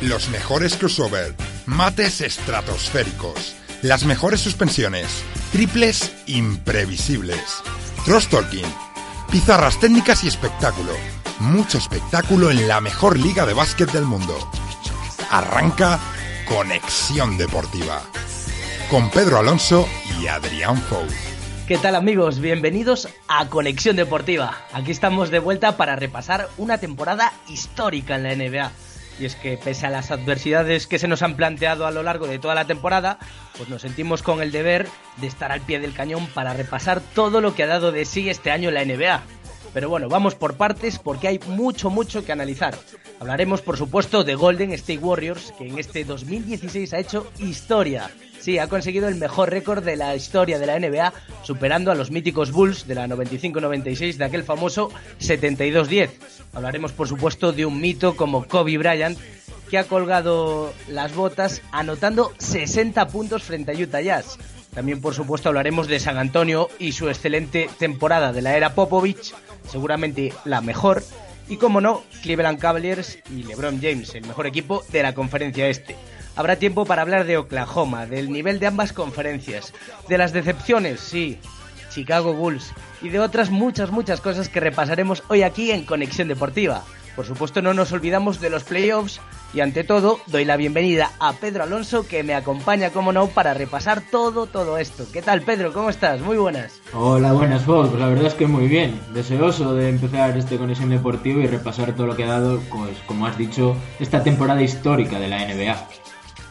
Los mejores crossover, mates estratosféricos, las mejores suspensiones, triples imprevisibles, cross talking, pizarras técnicas y espectáculo. Mucho espectáculo en la mejor liga de básquet del mundo. Arranca Conexión Deportiva con Pedro Alonso y Adrián Fou. ¿Qué tal amigos? Bienvenidos a Conexión Deportiva. Aquí estamos de vuelta para repasar una temporada histórica en la NBA y es que pese a las adversidades que se nos han planteado a lo largo de toda la temporada, pues nos sentimos con el deber de estar al pie del cañón para repasar todo lo que ha dado de sí este año la NBA. Pero bueno, vamos por partes porque hay mucho, mucho que analizar. Hablaremos, por supuesto, de Golden State Warriors, que en este 2016 ha hecho historia. Sí, ha conseguido el mejor récord de la historia de la NBA, superando a los míticos Bulls de la 95-96 de aquel famoso 72-10. Hablaremos, por supuesto, de un mito como Kobe Bryant, que ha colgado las botas anotando 60 puntos frente a Utah Jazz. También, por supuesto, hablaremos de San Antonio y su excelente temporada de la era Popovich, seguramente la mejor. Y, como no, Cleveland Cavaliers y LeBron James, el mejor equipo de la conferencia este. Habrá tiempo para hablar de Oklahoma, del nivel de ambas conferencias, de las decepciones, sí, Chicago Bulls, y de otras muchas, muchas cosas que repasaremos hoy aquí en Conexión Deportiva. Por supuesto no nos olvidamos de los playoffs y ante todo doy la bienvenida a Pedro Alonso que me acompaña, como no, para repasar todo, todo esto. ¿Qué tal Pedro? ¿Cómo estás? Muy buenas. Hola, buenas Fox. Pues la verdad es que muy bien. Deseoso de empezar este Conexión Deportiva y repasar todo lo que ha dado, pues como has dicho, esta temporada histórica de la NBA.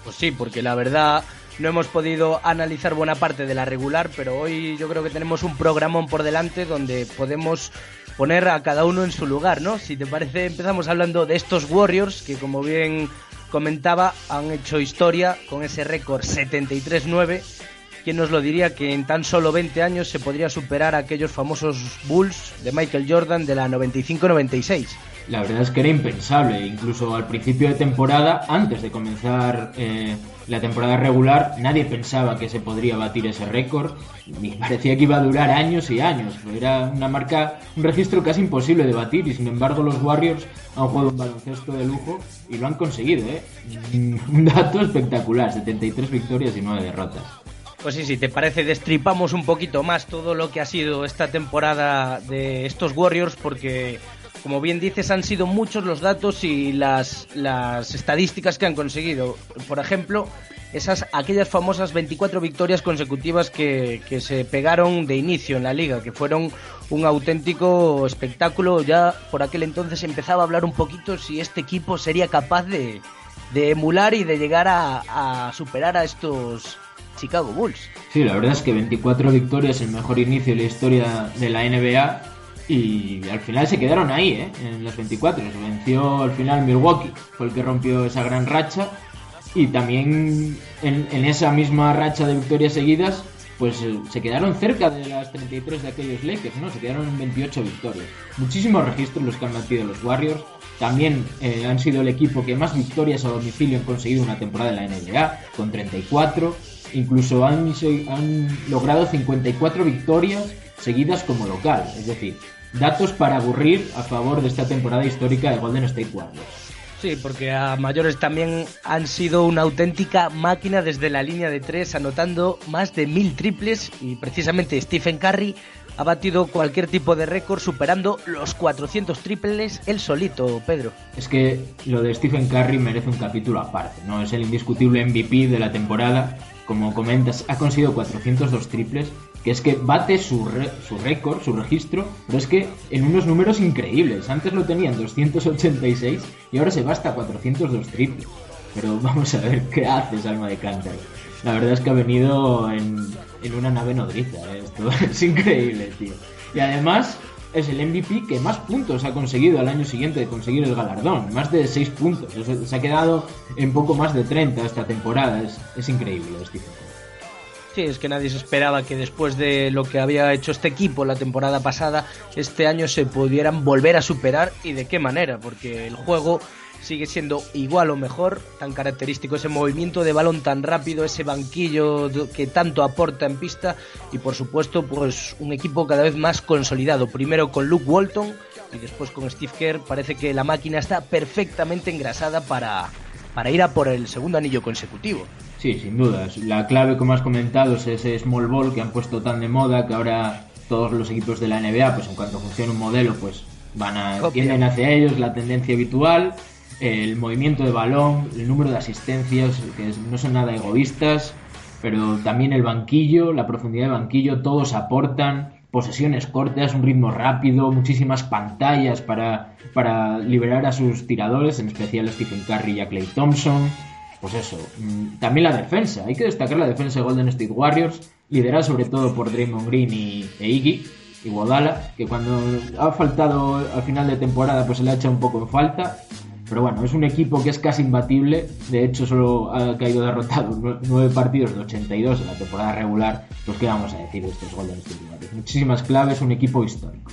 Pues sí, porque la verdad no hemos podido analizar buena parte de la regular, pero hoy yo creo que tenemos un programón por delante donde podemos poner a cada uno en su lugar, ¿no? Si te parece, empezamos hablando de estos Warriors que como bien comentaba han hecho historia con ese récord 73-9. ¿Quién nos lo diría que en tan solo 20 años se podría superar a aquellos famosos Bulls de Michael Jordan de la 95-96? La verdad es que era impensable. Incluso al principio de temporada, antes de comenzar eh, la temporada regular, nadie pensaba que se podría batir ese récord. Y parecía que iba a durar años y años. Era una marca, un registro casi imposible de batir. Y sin embargo, los Warriors han jugado un baloncesto de lujo y lo han conseguido. ¿eh? Un dato espectacular: 73 victorias y 9 derrotas. Pues sí, si te parece, destripamos un poquito más todo lo que ha sido esta temporada de estos Warriors, porque como bien dices, han sido muchos los datos y las, las estadísticas que han conseguido. Por ejemplo, esas aquellas famosas 24 victorias consecutivas que, que, se pegaron de inicio en la liga, que fueron un auténtico espectáculo. Ya por aquel entonces empezaba a hablar un poquito si este equipo sería capaz de, de emular y de llegar a, a, superar a estos Chicago Bulls. Sí, la verdad es que 24 victorias, el mejor inicio de la historia de la NBA y al final se quedaron ahí, ¿eh? en las 24. Se venció al final Milwaukee, fue el que rompió esa gran racha. Y también en, esa misma racha de victorias seguidas, pues eh, se quedaron cerca de las 33 de aquellos Lakers, ¿no? Se quedaron en 28 victorias. Muchísimos registros los que han metido los Warriors. También eh, han sido el equipo que más victorias a domicilio han conseguido una temporada en la NBA, con 34. Incluso han, han logrado 54 victorias seguidas como local. Es decir, datos para aburrir a favor de esta temporada histórica de Golden State Warriors. Sí, porque a mayores también han sido una auténtica máquina desde la línea de tres, anotando más de mil triples y precisamente Stephen Curry ha batido cualquier tipo de récord superando los 400 triples él solito, Pedro. Es que lo de Stephen Curry merece un capítulo aparte, ¿no? Es el indiscutible MVP de la temporada. Como comentas, ha conseguido 402 triples que es que bate su, su récord, su registro, pero es que en unos números increíbles. Antes lo tenían 286 y ahora se va hasta 402 triples. Pero vamos a ver qué haces, alma de cántaro. la verdad es que ha venido en, una nave nodriza. ¿eh? Esto es increíble, tío. Y además es el MVP que más puntos ha conseguido al año siguiente de conseguir el galardón. Más de 6 puntos. Se ha quedado en poco más de 30 esta temporada. Es, es increíble, Stephen Es que nadie se esperaba que después de lo que había hecho este equipo la temporada pasada, este año se pudieran volver a superar. Y de qué manera, porque el juego sigue siendo igual o mejor, tan característico ese movimiento de balón tan rápido, ese banquillo que tanto aporta en pista. Y por supuesto pues un equipo cada vez más consolidado, primero con Luke Walton y después con Steve Kerr, parece que la máquina está perfectamente engrasada para, para ir a por el segundo anillo consecutivo. Sí, sin dudas. La clave, como has comentado, es ese small ball que han puesto tan de moda que ahora todos los equipos de la NBA, pues en cuanto funciona un modelo, pues van a tienden hacia ellos, la tendencia habitual el movimiento de balón, el número de asistencias, que no son nada egoístas, pero también el banquillo, la profundidad de banquillo, todos aportan posesiones cortas, un ritmo rápido, muchísimas pantallas para, para liberar a sus tiradores, en especial a Stephen Curry y a Clay Thompson. Pues eso, mm, también la defensa, hay que destacar la defensa de Golden State Warriors, liderada sobre todo por Draymond Green y, e Iggy, y Guadala, que cuando ha faltado al final de temporada pues se le ha echado un poco en falta, pero bueno, es un equipo que es casi imbatible. De hecho, solo ha caído derrotado nueve partidos de 82 en la temporada regular. Pues, ¿qué vamos a decir de estos Golden State Warriors? Muchísimas claves, un equipo histórico.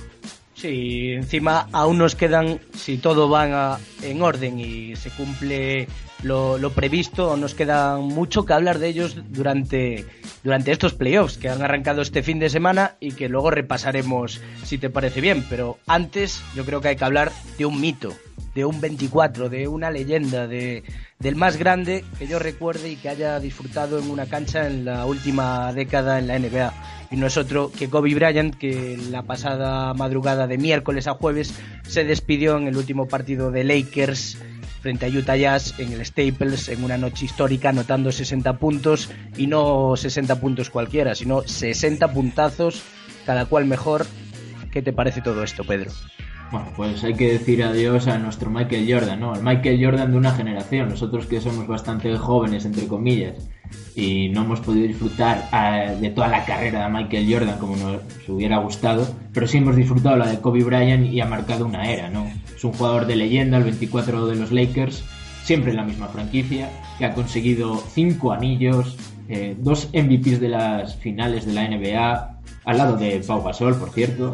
Sí, encima aún nos quedan, si todo va en orden y se cumple lo, previsto, nos queda mucho que hablar de ellos durante, durante estos playoffs que han arrancado este fin de semana y que luego repasaremos si te parece bien. Pero antes yo creo que hay que hablar de un mito, de un 24, de una leyenda, de, del más grande que yo recuerde y que haya disfrutado en una cancha en la última década en la NBA. Y no es otro que Kobe Bryant, que la pasada madrugada de miércoles a jueves se despidió en el último partido de Lakers frente a Utah Jazz en el Staples en una noche histórica anotando 60 puntos y no 60 puntos cualquiera, sino 60 puntazos, cada cual mejor. ¿Qué te parece todo esto, Pedro? Bueno, pues hay que decir adiós a nuestro Michael Jordan, ¿no? El Michael Jordan de una generación. Nosotros que somos bastante jóvenes, entre comillas, y no hemos podido disfrutar eh, de toda la carrera de Michael Jordan como nos hubiera gustado, pero sí hemos disfrutado la de Kobe Bryant y ha marcado una era, ¿no? Es un jugador de leyenda, el 24 de los Lakers, siempre en la misma franquicia, que ha conseguido cinco anillos, eh, dos MVPs de las finales de la NBA, al lado de Pau Gasol, por cierto,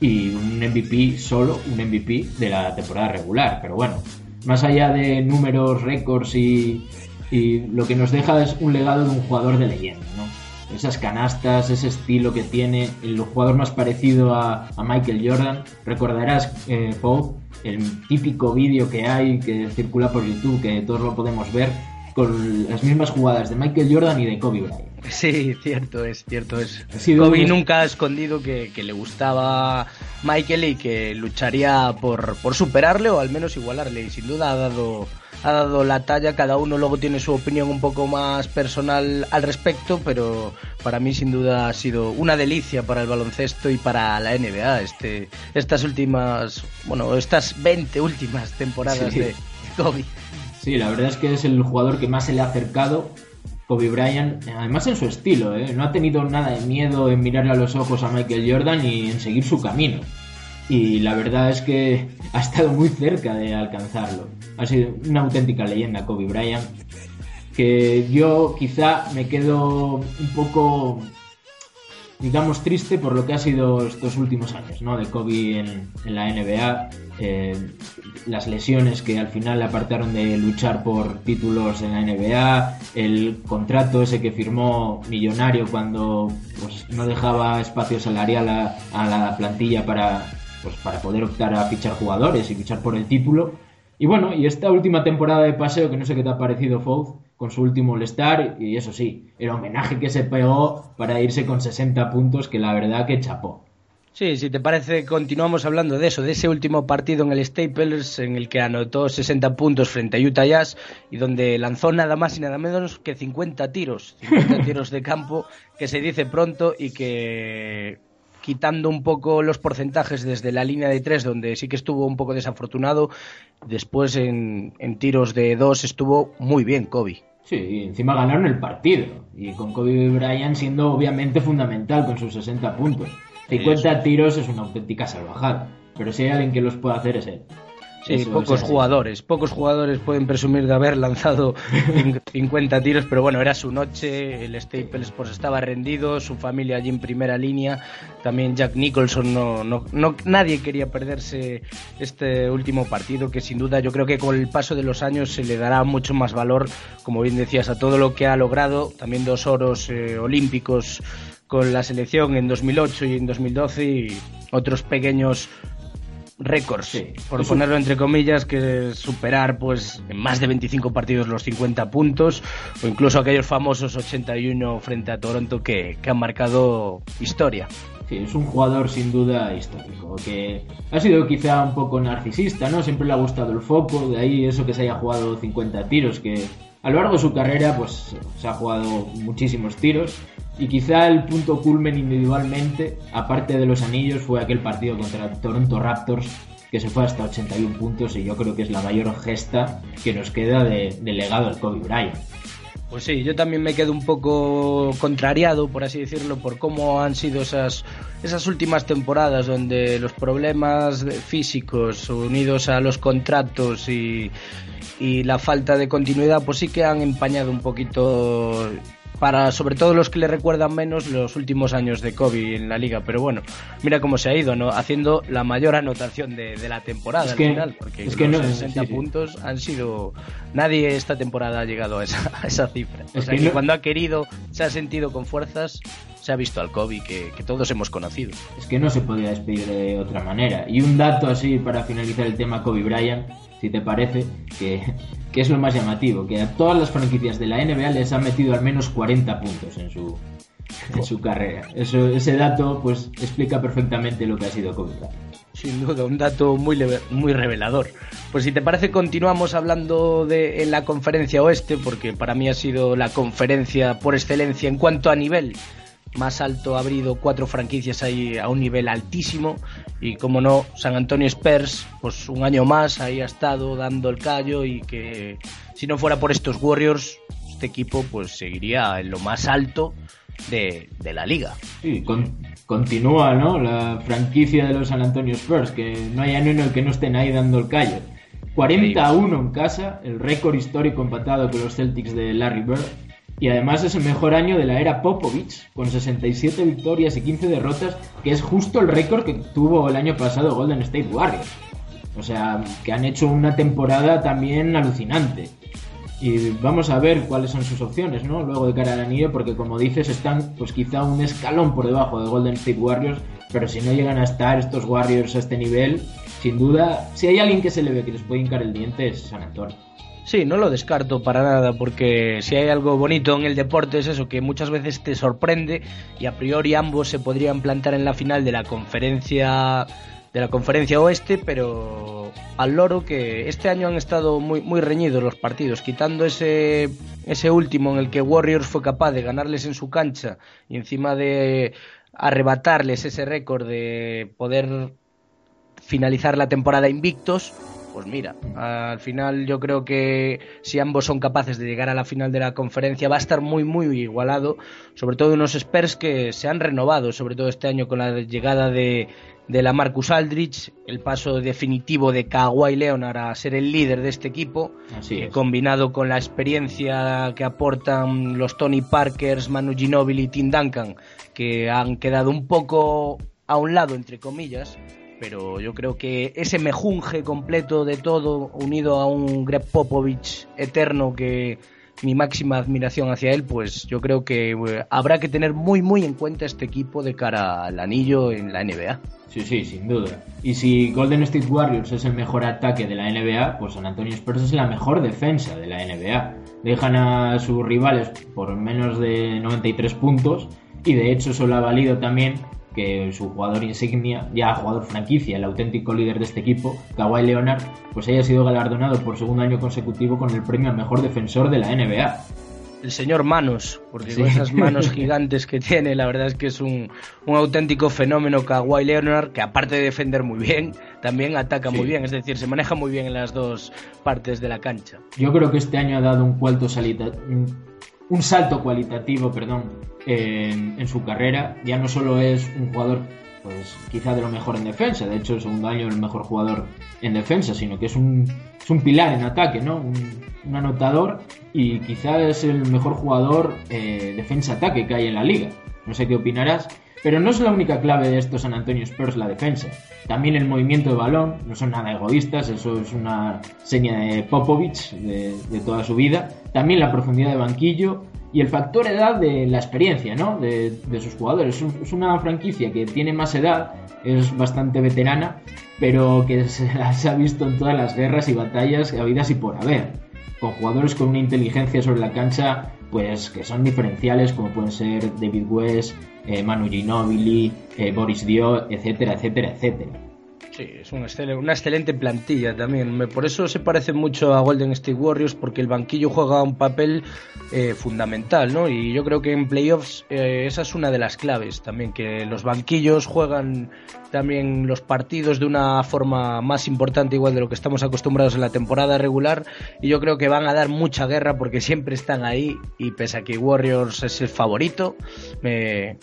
y un MVP solo, un MVP de la temporada regular. Pero bueno, más allá de números, récords y, y lo que nos deja es un legado de un jugador de leyenda, ¿no? Esas canastas, ese estilo que tiene, el jugador más parecido a, Michael Jordan. Recordarás, eh, el típico vídeo que hay que circula por YouTube, que todos lo podemos ver, con las mismas jugadas de Michael Jordan y de Kobe Bryant. Sí, cierto es, cierto es. Kobe nunca ha escondido que, le gustaba Michael y que lucharía por, por superarle o al menos igualarle. Y sin duda ha dado, ha dado la talla. Cada uno luego tiene su opinión un poco más personal al respecto, pero para mí sin duda ha sido una delicia para el baloncesto y para la NBA. Este, estas últimas, bueno, estas 20 últimas temporadas de Kobe. Sí, la verdad es que es el jugador que más se le ha acercado Kobe Bryant, además en su estilo, ¿eh? no ha tenido nada de miedo en mirarle a los ojos a Michael Jordan y en seguir su camino. Y la verdad es que ha estado muy cerca de alcanzarlo. Ha sido una auténtica leyenda Kobe Bryant, que yo quizá me quedo un poco digamos, triste por lo que ha sido estos últimos años, ¿no? De Kobe en, la NBA, eh, las lesiones que al final le apartaron de luchar por títulos en la NBA, el contrato ese que firmó millonario cuando pues, no dejaba espacio salarial a, a la plantilla para, pues, para poder optar a fichar jugadores y luchar por el título. Y bueno, y esta última temporada de paseo, que no sé qué te ha parecido, Fouz, con su último All-Star y eso sí, el homenaje que se pegó para irse con 60 puntos que la verdad que chapó. Sí, si te parece, continuamos hablando de eso, de ese último partido en el Staples en el que anotó 60 puntos frente a Utah Jazz y donde lanzó nada más y nada menos que 50 tiros, 50 tiros de campo, que se dice pronto y que quitando un poco los porcentajes desde la línea de tres, donde sí que estuvo un poco desafortunado, después en, en tiros de dos estuvo muy bien Kobe. Sí, encima ganaron el partido. Y con Kobe Bryant siendo obviamente fundamental con sus 60 puntos. 50 tiros es una auténtica salvajada. Pero si hay alguien que los pueda hacer es él. Sí, pocos jugadores, pocos jugadores pueden presumir de haber lanzado 50 tiros, pero bueno, era su noche, el Staples Sports estaba rendido, su familia allí en primera línea, también Jack Nicholson, no, no, no, nadie quería perderse este último partido, que sin duda yo creo que con el paso de los años se le dará mucho más valor, como bien decías, a todo lo que ha logrado, también dos oros eh, olímpicos con la selección en 2008 y en 2012 y otros pequeños récords, por ponerlo entre comillas, que superar pues en más de 25 partidos los 50 puntos o incluso aquellos famosos 81 frente a Toronto que, que han marcado historia. Sí, es un jugador sin duda histórico, que ha sido quizá un poco narcisista, ¿no? Siempre le ha gustado el foco, de ahí eso que se haya jugado 50 tiros, que a lo largo de su carrera pues se ha jugado muchísimos tiros y quizá el punto culmen individualmente, aparte de los anillos, fue aquel partido contra Toronto Raptors que se fue hasta 81 puntos y yo creo que es la mayor gesta que nos queda de, legado al Kobe Bryant. Pues sí, yo también me quedo un poco contrariado, por así decirlo, por cómo han sido esas, esas últimas temporadas donde los problemas físicos unidos a los contratos y, y la falta de continuidad, pues sí que han empañado un poquito para sobre todo los que le recuerdan menos los últimos años de Kobe en la liga. Pero bueno, mira cómo se ha ido, ¿no? Haciendo la mayor anotación de, la temporada al final, porque es que los 60 puntos han sido... Nadie esta temporada ha llegado a esa, cifra. o sea, que cuando ha querido, se ha sentido con fuerzas, se ha visto al Kobe que, que, todos hemos conocido. Es que no se podía despedir de otra manera. Y un dato así para finalizar el tema Kobe Bryant, si te parece, que que es lo más llamativo, que a todas las franquicias de la NBA les han metido al menos 40 puntos en su, en su carrera. Eso, ese dato pues explica perfectamente lo que ha sido Kobe Sin duda, un dato muy, muy revelador. Pues si te parece, continuamos hablando de en la conferencia oeste, porque para mí ha sido la conferencia por excelencia en cuanto a nivel más alto ha abrido cuatro franquicias ahí a un nivel altísimo. Y como no San Antonio Spurs pues un año más ahí ha estado dando el callo y que si no fuera por estos Warriors este equipo pues seguiría en lo más alto de, la liga. Sí continúa no la franquicia de los San Antonio Spurs que no hay año en el que no estén ahí dando el callo. 40 a 1 en casa el récord histórico empatado con los Celtics de Larry Bird y además es el mejor año de la era Popovich, con 67 victorias y 15 derrotas, que es justo el récord que tuvo el año pasado Golden State Warriors. O sea, que han hecho una temporada también alucinante. Y vamos a ver cuáles son sus opciones, ¿no? Luego de cara al anillo, porque como dices, están pues quizá un escalón por debajo de Golden State Warriors, pero si no llegan a estar estos Warriors a este nivel, sin duda, si hay alguien que se le ve que les puede hincar el diente es San Antonio. Sí, no lo descarto para nada, porque si hay algo bonito en el deporte es eso, que muchas veces te sorprende y a priori ambos se podrían plantar en la final de la conferencia de la conferencia oeste, pero al loro que este año han estado muy, muy reñidos los partidos, quitando ese, ese último en el que Warriors fue capaz de ganarles en su cancha y encima de arrebatarles ese récord de poder finalizar la temporada invictos, pues mira, al final yo creo que si ambos son capaces de llegar a la final de la conferencia va a estar muy muy igualado, sobre todo unos Spurs que se han renovado, sobre todo este año con la llegada de, de la Marcus Aldrich, el paso definitivo de Kawhi Leonard a ser el líder de este equipo, Así combinado con la experiencia que aportan los Tony Parkers, Manu Ginobili y Tim Duncan, que han quedado un poco a un lado entre comillas, pero yo creo que ese mejunje completo de todo, unido a un Greg Popovich eterno que mi máxima admiración hacia él, pues yo creo que eh, habrá que tener muy muy en cuenta este equipo de cara al anillo en la NBA. Sí, sí, sin duda. Y si Golden State Warriors es el mejor ataque de la NBA, pues San Antonio Spurs es la mejor defensa de la NBA. Dejan a sus rivales por menos de 93 puntos y de hecho solo ha valido también que su jugador insignia, ya jugador franquicia, el auténtico líder de este equipo, Kawhi Leonard, pues haya sido galardonado por segundo año consecutivo con el premio al mejor defensor de la NBA. el señor Manos, porque con esas manos gigantes que tiene, la verdad es que es un, un auténtico fenómeno Kawhi Leonard, que aparte de defender muy bien, también ataca muy bien, es decir, se maneja muy bien en las dos partes de la cancha. Yo creo que este año ha dado un, salita, un salto cualitativo perdón, en, en su carrera. Ya no solo es un jugador pues quizá de lo mejor en defensa, de hecho el segundo año el mejor jugador en defensa, sino que es un, es un pilar en ataque, ¿no? Un, anotador y quizá es el mejor jugador eh, defensa-ataque que hay en la liga. No sé qué opinarás, pero no es la única clave de estos San Antonio Spurs la defensa. También el movimiento de balón, no son nada egoístas, eso es una seña de Popovich de, de toda su vida. También la profundidad de banquillo y el factor edad de la experiencia ¿no? de, sus jugadores. Es una franquicia que tiene más edad, es bastante veterana, pero que se, ha visto en todas las guerras y batallas habidas y por haber, con jugadores con una inteligencia sobre la cancha pues que son diferenciales como pueden ser David West, eh, Manu Ginobili, eh, Boris Dio, etcétera, etcétera, etcétera. Sí, es una excelente plantilla también. Por eso se parece mucho a Golden State Warriors, porque el banquillo juega un papel eh, fundamental, ¿no? Y yo creo que en playoffs eh, esa es una de las claves también, que los banquillos juegan también los partidos de una forma más importante, igual de lo que estamos acostumbrados en la temporada regular. Y yo creo que van a dar mucha guerra porque siempre están ahí. Y pese a que Warriors es el favorito, me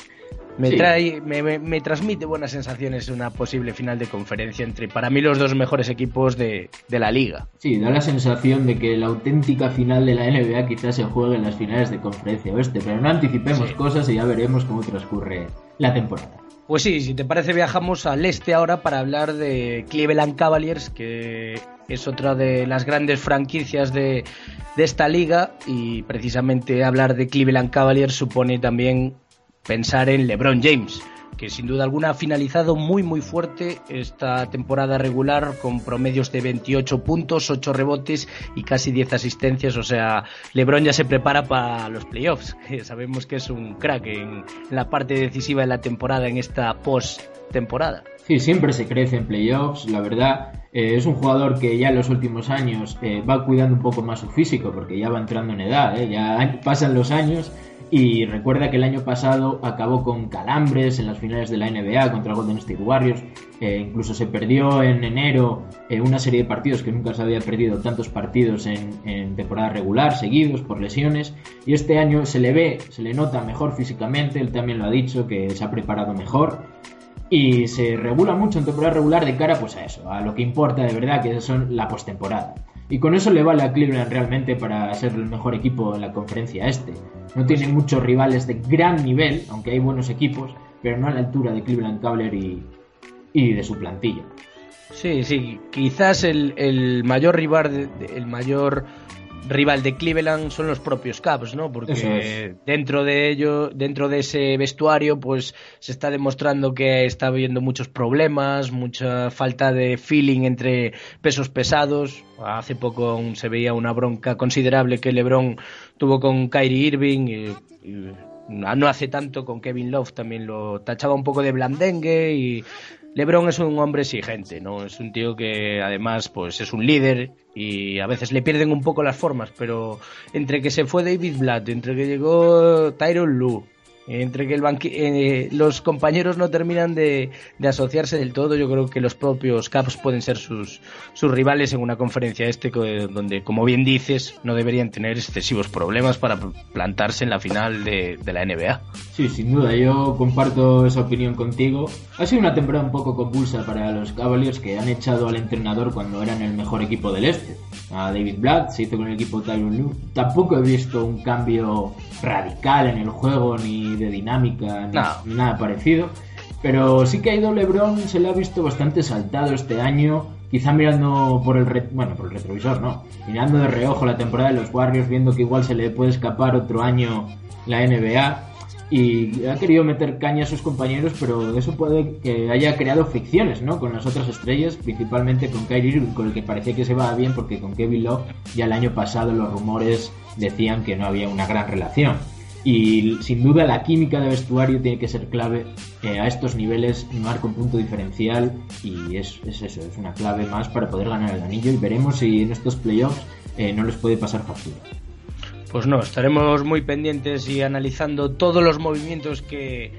me, trae, me, transmite buenas sensaciones una posible final de conferencia entre, para mí, los dos mejores equipos de, la liga. Sí, da la sensación de que la auténtica final de la NBA quizás se juegue en las finales de conferencia oeste, pero no anticipemos cosas y ya veremos cómo transcurre la temporada. Pues sí, si te parece viajamos al este ahora para hablar de Cleveland Cavaliers, que es otra de las grandes franquicias de, de esta liga y precisamente hablar de Cleveland Cavaliers supone también pensar en LeBron James, que sin duda alguna ha finalizado muy muy fuerte esta temporada regular con promedios de 28 puntos, 8 rebotes y casi 10 asistencias. O sea, LeBron ya se prepara para los playoffs. Sabemos que es un crack en la parte decisiva de la temporada, en esta post-temporada. Sí, siempre se crece en playoffs, la verdad. Eh, es un jugador que ya en los últimos años eh, va cuidando un poco más su físico porque ya va entrando en edad, eh, ya pasan los años y recuerda que el año pasado acabó con calambres en las finales de la NBA contra Golden State Warriors. Eh, incluso se perdió en enero eh, una serie de partidos que nunca se había perdido tantos partidos en, temporada regular seguidos por lesiones. Y este año se le ve, se le nota mejor físicamente. Él también lo ha dicho que se ha preparado mejor. Y se regula mucho en temporada regular de cara pues a eso, a lo que importa de verdad, que son la postemporada. Y con eso le vale a Cleveland realmente para ser el mejor equipo en la conferencia este. No tiene muchos rivales de gran nivel, aunque hay buenos equipos, pero no a la altura de Cleveland Cavaliers y, y de su plantilla. Sí, sí, quizás el, el mayor rival, el mayor rival de Cleveland son los propios Cavs, ¿no? Porque dentro de ello, dentro de ese vestuario, pues se está demostrando que está habiendo muchos problemas, mucha falta de feeling entre pesos pesados. Hace poco aún se veía una bronca considerable que LeBron tuvo con Kyrie Irving y, no hace tanto con Kevin Love también lo tachaba un poco de blandengue y LeBron es un hombre exigente, ¿no? Es un tío que además pues es un líder y a veces le pierden un poco las formas, pero entre que se fue David Blatt, entre que llegó Tyron Lue, entre que el eh, los compañeros no terminan de, asociarse del todo, yo creo que los propios Caps pueden ser sus, sus rivales en una conferencia este donde, como bien dices, no deberían tener excesivos problemas para plantarse en la final de, la NBA. Sí, sin duda, yo comparto esa opinión contigo. Ha sido una temporada un poco convulsa para los Cavaliers que han echado al entrenador cuando eran el mejor equipo del este. A David Blatt se hizo con el equipo Tyron Lue. Tampoco he visto un cambio radical en el juego ni de dinámica ni, nada parecido. Pero sí que ha ido LeBron, se le ha visto bastante saltado este año. Quizá mirando por el, bueno, por el retrovisor, no. Mirando de reojo la temporada de los Warriors, viendo que igual se le puede escapar otro año la NBA. Y ha querido meter caña a sus compañeros, pero eso puede que haya creado ficciones, ¿no? Con las otras estrellas, principalmente con Kyrie Irving, con el que parecía que se va bien, porque con Kevin Love ya el año pasado los rumores decían que no había una gran relación. Y sin duda la química de vestuario tiene que ser clave eh, a estos niveles, marca un punto diferencial y es, eso, es una clave más para poder ganar el anillo y veremos si en estos playoffs eh, no les puede pasar factura. Pues no, estaremos muy pendientes y analizando todos los movimientos que,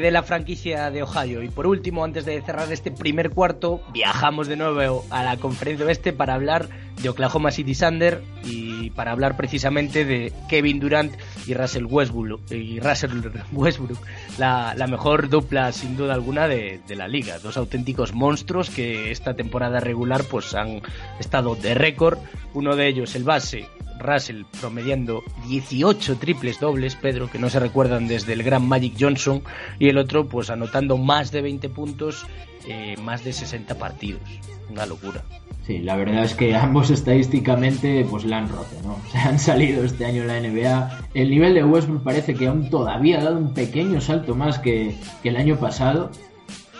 que la franquicia de Ohio. Y por último, antes de cerrar este primer cuarto, viajamos de nuevo a la conferencia oeste para hablar de Oklahoma City Thunder y para hablar precisamente de Kevin Durant y Russell Westbrook, y Russell Westbrook la, mejor dupla sin duda alguna de, de, la liga. Dos auténticos monstruos que esta temporada regular pues han estado de récord. Uno de ellos, el base, Russell promediando 18 triples dobles, Pedro, que no se recuerdan desde el gran Magic Johnson, y el otro pues anotando más de 20 puntos, eh, más de 60 partidos. Una locura. Sí, la verdad es que ambos estadísticamente pues la han roto, ¿no? Se han salido este año en la NBA. El nivel de Westbrook parece que aún todavía ha dado un pequeño salto más que, que el año pasado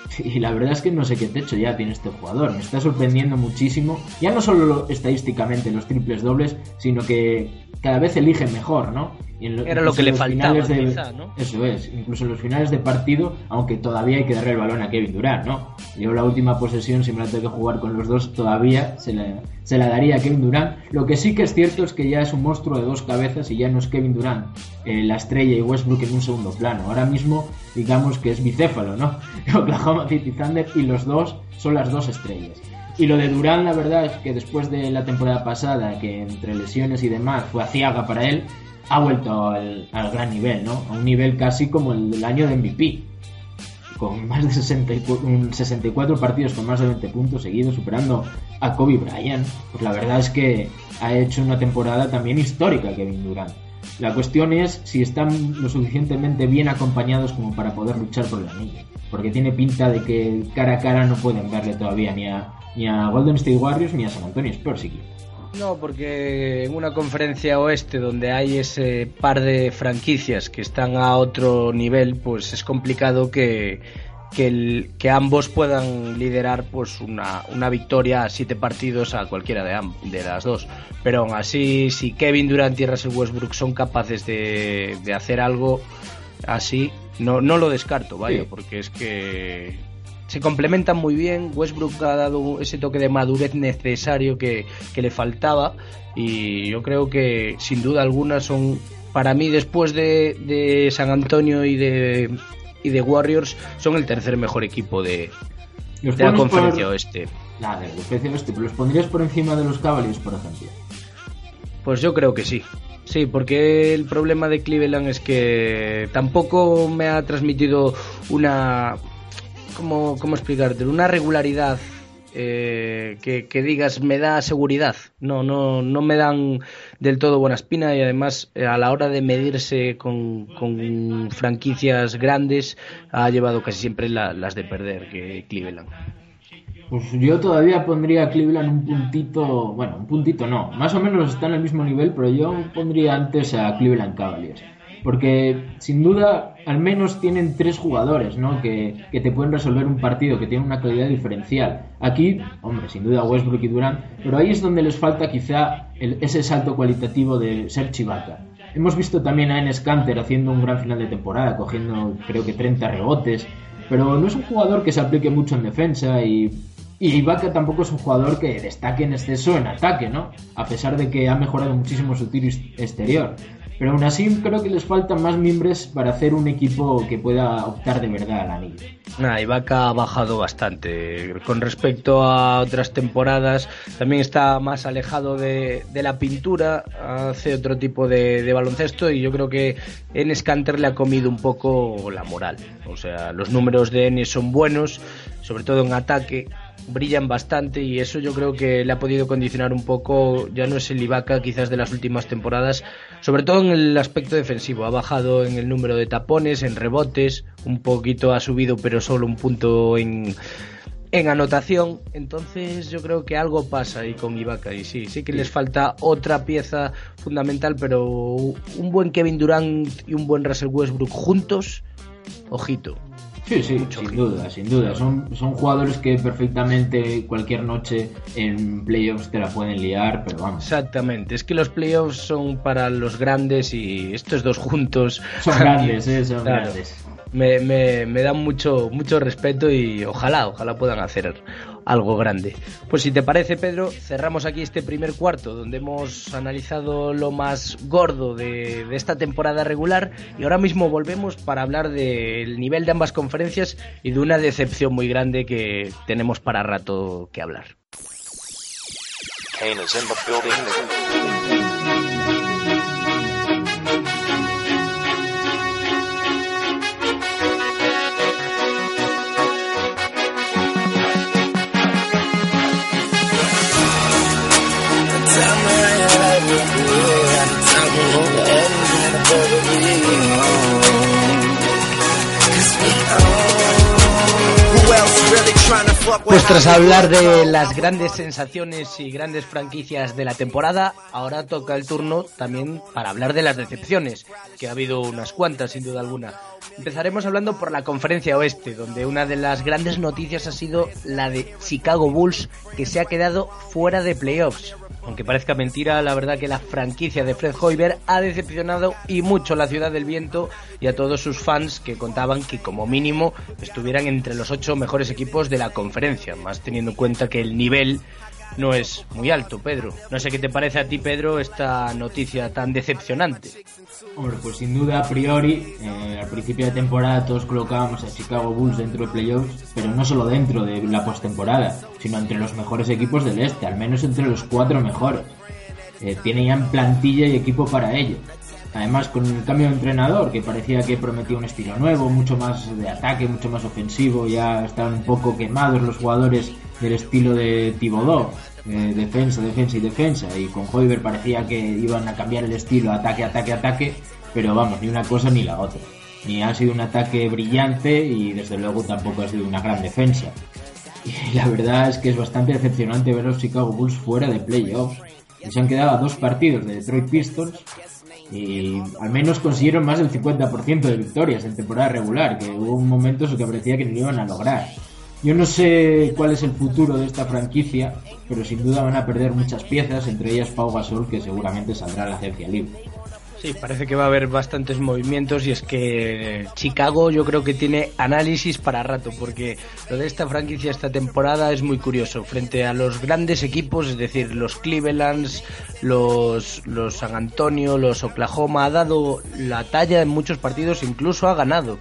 y la verdad es que no sé qué techo ya tiene este jugador. Me está sorprendiendo muchísimo. Ya no solo estadísticamente los triples dobles, sino que cada vez elige mejor, ¿no? Era lo que le faltaba, ¿no? Eso es, incluso en los finales de partido, aunque todavía hay que darle el balón a Kevin Durant, ¿no? Yo la última posesión, si me la tengo que jugar con los dos, todavía se la, se la daría a Kevin Durant. Lo que sí que es cierto es que ya es un monstruo de dos cabezas y ya no es Kevin Durant eh, la estrella y Westbrook en un segundo plano. Ahora mismo, digamos que es bicéfalo, ¿no? Oklahoma City Thunder y los dos son las dos estrellas. Y lo de Durant, la verdad es que después de la temporada pasada, que entre lesiones y demás fue aciaga para él, ha vuelto al, gran nivel, ¿no? A un nivel casi como el del año de MVP. Con más de 64, partidos con más de 20 puntos seguidos, superando a Kobe Bryant. Pues la verdad es que ha hecho una temporada también histórica Kevin Durant. La cuestión es si están lo suficientemente bien acompañados como para poder luchar por el anillo. Porque tiene pinta de que cara a cara no pueden verle todavía ni a, ni a Golden State Warriors ni a San Antonio Spurs. No, porque en una conferencia oeste donde hay ese par de franquicias que están a otro nivel, pues es complicado que, que, que ambos puedan liderar pues una, una, victoria a siete partidos a cualquiera de, de las dos. Pero aún así, si Kevin Durant y Russell Westbrook son capaces de, de hacer algo así, no, no lo descarto, vaya, porque es que se complementan muy bien. Westbrook ha dado ese toque de madurez necesario que, le faltaba y yo creo que sin duda alguna son para mí después de, San Antonio y de y de Warriors son el tercer mejor equipo de, la conferencia oeste. La de la conferencia oeste, pero los pondrías por encima de los Cavaliers, por ejemplo. Pues yo creo que sí. Sí, porque el problema de Cleveland es que tampoco me ha transmitido una ¿cómo, cómo explicarte? Una regularidad eh, que, digas me da seguridad. No, no, no me dan del todo buena espina y además eh, a la hora de medirse con, con franquicias grandes ha llevado casi siempre las de perder que Cleveland. Pues yo todavía pondría a Cleveland un puntito, bueno, un puntito no, más o menos está en el mismo nivel, pero yo pondría antes a Cleveland Cavaliers porque sin duda al menos tienen tres jugadores ¿no? que, te pueden resolver un partido, que tienen una calidad diferencial. Aquí, hombre, sin duda Westbrook y Durant, pero ahí es donde les falta quizá ese salto cualitativo de ser Chivata. Hemos visto también a Enes Kanter haciendo un gran final de temporada, cogiendo creo que 30 rebotes, pero no es un jugador que se aplique mucho en defensa y y Ibaka tampoco es un jugador que destaque en exceso en ataque, ¿no? A pesar de que ha mejorado muchísimo su tiro exterior. Pero aún así creo que les faltan más miembros para hacer un equipo que pueda optar de verdad al anillo. Nah, Ibaka ha bajado bastante. Con respecto a otras temporadas, también está más alejado de, la pintura, hace otro tipo de, baloncesto y yo creo que en Scanter le ha comido un poco la moral. O sea, los números de Enes son buenos, sobre todo en ataque, brillan bastante y eso yo creo que le ha podido condicionar un poco, ya no es el Ibaka quizás de las últimas temporadas, sobre todo en el aspecto defensivo, ha bajado en el número de tapones, en rebotes, un poquito ha subido pero solo un punto en, en anotación, entonces yo creo que algo pasa ahí con Ibaka y sí, sí que les falta otra pieza fundamental, pero un buen Kevin Durant y un buen Russell Westbrook juntos, ojito. Sí, sí, sin duda, sin duda. Son, son jugadores que perfectamente cualquier noche en playoffs te la pueden liar, pero vamos. Exactamente, es que los playoffs son para los grandes y estos dos juntos. Son grandes, eh, son grandes. me, me, me da mucho, mucho respeto y ojalá, ojalá puedan hacer algo grande. Pues si te parece, Pedro, cerramos aquí este primer cuarto donde hemos analizado lo más gordo de, esta temporada regular y ahora mismo volvemos para hablar del nivel de ambas conferencias y de una decepción muy grande que tenemos para rato que hablar. Pues tras hablar de las grandes sensaciones y grandes franquicias de la temporada, ahora toca el turno también para hablar de las decepciones, que ha habido unas cuantas sin duda alguna. Empezaremos hablando por la conferencia oeste, donde una de las grandes noticias ha sido la de Chicago Bulls, que se ha quedado fuera de playoffs. Aunque parezca mentira, la verdad que la franquicia de Fred Hoiber ha decepcionado y mucho a la ciudad del viento y a todos sus fans que contaban que como mínimo estuvieran entre los ocho mejores equipos de la conferencia, más teniendo en cuenta que el nivel no es muy alto, Pedro. No sé qué te parece a ti, Pedro, esta noticia tan decepcionante. Hombre, pues sin duda, a priori, eh, al principio de temporada todos colocábamos a Chicago Bulls dentro de playoffs, pero no solo dentro de la postemporada, sino entre los mejores equipos del este, al menos entre los cuatro mejores. Eh, tienen plantilla y equipo para ello. Además, con el cambio de entrenador, que parecía que prometía un estilo nuevo, mucho más de ataque, mucho más ofensivo, ya estaban un poco quemados los jugadores del estilo de Thibodeau, eh, defensa, defensa y defensa, y con Hoiber parecía que iban a cambiar el estilo ataque, ataque, ataque, pero vamos, ni una cosa ni la otra. Ni ha sido un ataque brillante y desde luego tampoco ha sido una gran defensa. Y la verdad es que es bastante decepcionante ver a los Chicago Bulls fuera de playoffs. Y se han quedado a dos partidos de Detroit Pistons y al menos consiguieron más del 50% de victorias en temporada regular, que hubo un momento en que parecía que no iban a lograr. Yo no sé cuál es el futuro de esta franquicia, pero sin duda van a perder muchas piezas, entre ellas Pau Gasol, que seguramente saldrá a la agencia libre. Sí, parece que va a haber bastantes movimientos y es que Chicago yo creo que tiene análisis para rato porque lo de esta franquicia esta temporada es muy curioso. Frente a los grandes equipos, es decir, los Clevelands, los, los San Antonio, los Oklahoma, ha dado la talla en muchos partidos, incluso ha ganado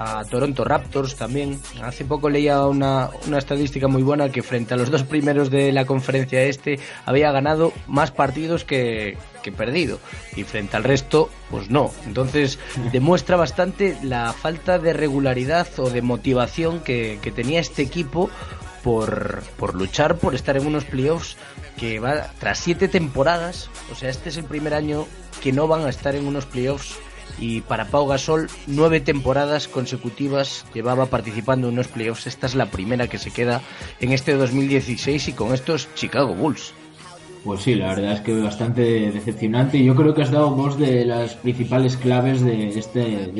a Toronto Raptors también. Hace poco leía una, una estadística muy buena que frente a los dos primeros de la conferencia este había ganado más partidos que, que perdido. Y frente al resto pues no. Entonces demuestra bastante la falta de regularidad o de motivación que, que tenía este equipo por, por luchar por estar en unos playoffs que va tras siete temporadas. O sea este es el primer año que no van a estar en unos playoffs y para Pau Gasol nueve temporadas consecutivas llevaba participando en unos playoffs. Esta es la primera que se queda en este 2016 y con estos Chicago Bulls. Pues sí, la verdad es que bastante decepcionante y yo creo que has dado voz de las principales claves de este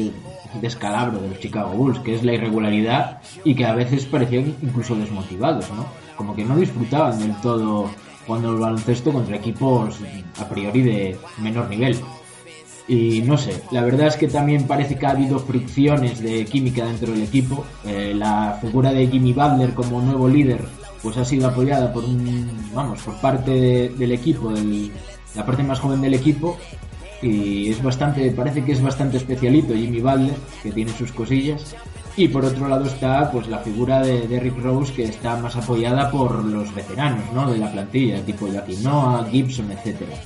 descalabro de los Chicago Bulls, que es la irregularidad y que a veces parecían incluso desmotivados, ¿no? Como que no disfrutaban del todo cuando el baloncesto contra equipos a priori de menor nivel. Y no sé, la verdad es que también parece que ha habido fricciones de química dentro del equipo. Eh, la figura de Jimmy Butler como nuevo líder pues ha sido apoyada por un, vamos, por parte del equipo, la parte más joven del equipo y es bastante, parece que es bastante especialito Jimmy Butler, que tiene sus cosillas. Y por otro lado está pues la figura de Derrick Rose que está más apoyada por los veteranos, ¿no? De la plantilla, tipo Joaquín Gibson, etcétera.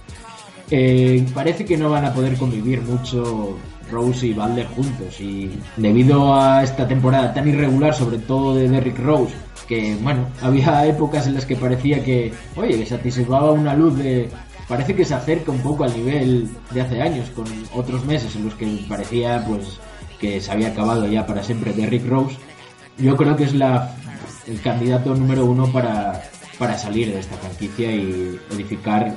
Eh, parece que no van a poder convivir mucho Rose y Balder juntos y debido a esta temporada tan irregular, sobre todo de Derrick Rose, que bueno, había épocas en las que parecía que, oye, que se una luz de... Parece que se acerca un poco al nivel de hace años, con otros meses en los que parecía pues que se había acabado ya para siempre Derrick Rose. Yo creo que es la, el candidato número uno para, para salir de esta franquicia y edificar eh,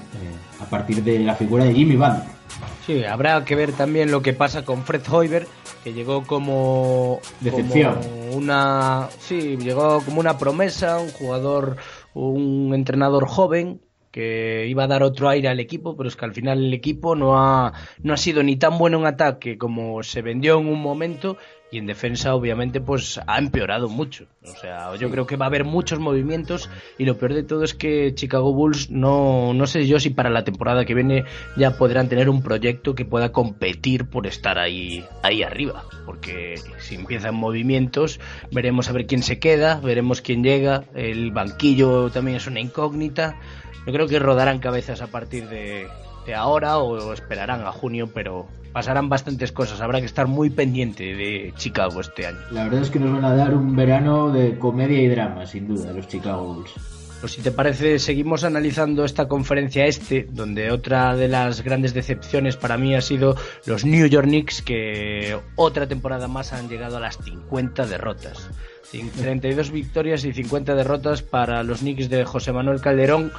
a partir de la figura de Jimmy Butler. Sí, habrá que ver también lo que pasa con Fred Hoiber, que llegó como decepción, una sí, llegó como una promesa, un jugador, un entrenador joven que iba a dar otro aire al equipo, pero es que al final el equipo no ha, no ha sido ni tan bueno en ataque como se vendió en un momento, y en defensa obviamente pues ha empeorado mucho. O sea, yo creo que va a haber muchos movimientos y lo peor de todo es que Chicago Bulls no, no sé yo si para la temporada que viene ya podrán tener un proyecto que pueda competir por estar ahí, ahí arriba. Porque si empiezan movimientos veremos a ver quién se queda, veremos quién llega, el banquillo también es una incógnita. Yo creo que rodarán cabezas a partir de, ahora o esperarán a junio, pero pasarán bastantes cosas. Habrá que estar muy pendiente de Chicago este año. La verdad es que nos van a dar un verano de comedia y drama, sin duda, los Chicago Bulls. Pues si te parece, seguimos analizando esta conferencia este, donde otra de las grandes decepciones para mí ha sido los New York Knicks, que otra temporada más han llegado a las 50 derrotas. 32 victorias y 50 derrotas para los Knicks de José Manuel Calderón,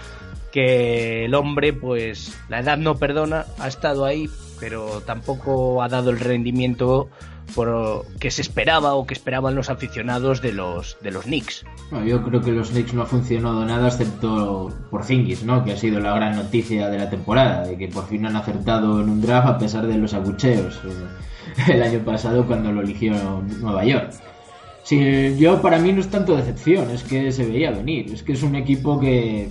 que el hombre, pues la edad no perdona, ha estado ahí, pero tampoco ha dado el rendimiento que se esperaba o que esperaban los aficionados de los de los Knicks. yo creo que los Knicks no ha funcionado nada excepto por Zingis, ¿no? que ha sido la gran noticia de la temporada, de que por fin han acertado en un draft a pesar de los abucheos eh, el año pasado cuando lo eligió Nueva York. Sí, yo para mí no es tanto decepción, es que se veía venir, es que es un equipo que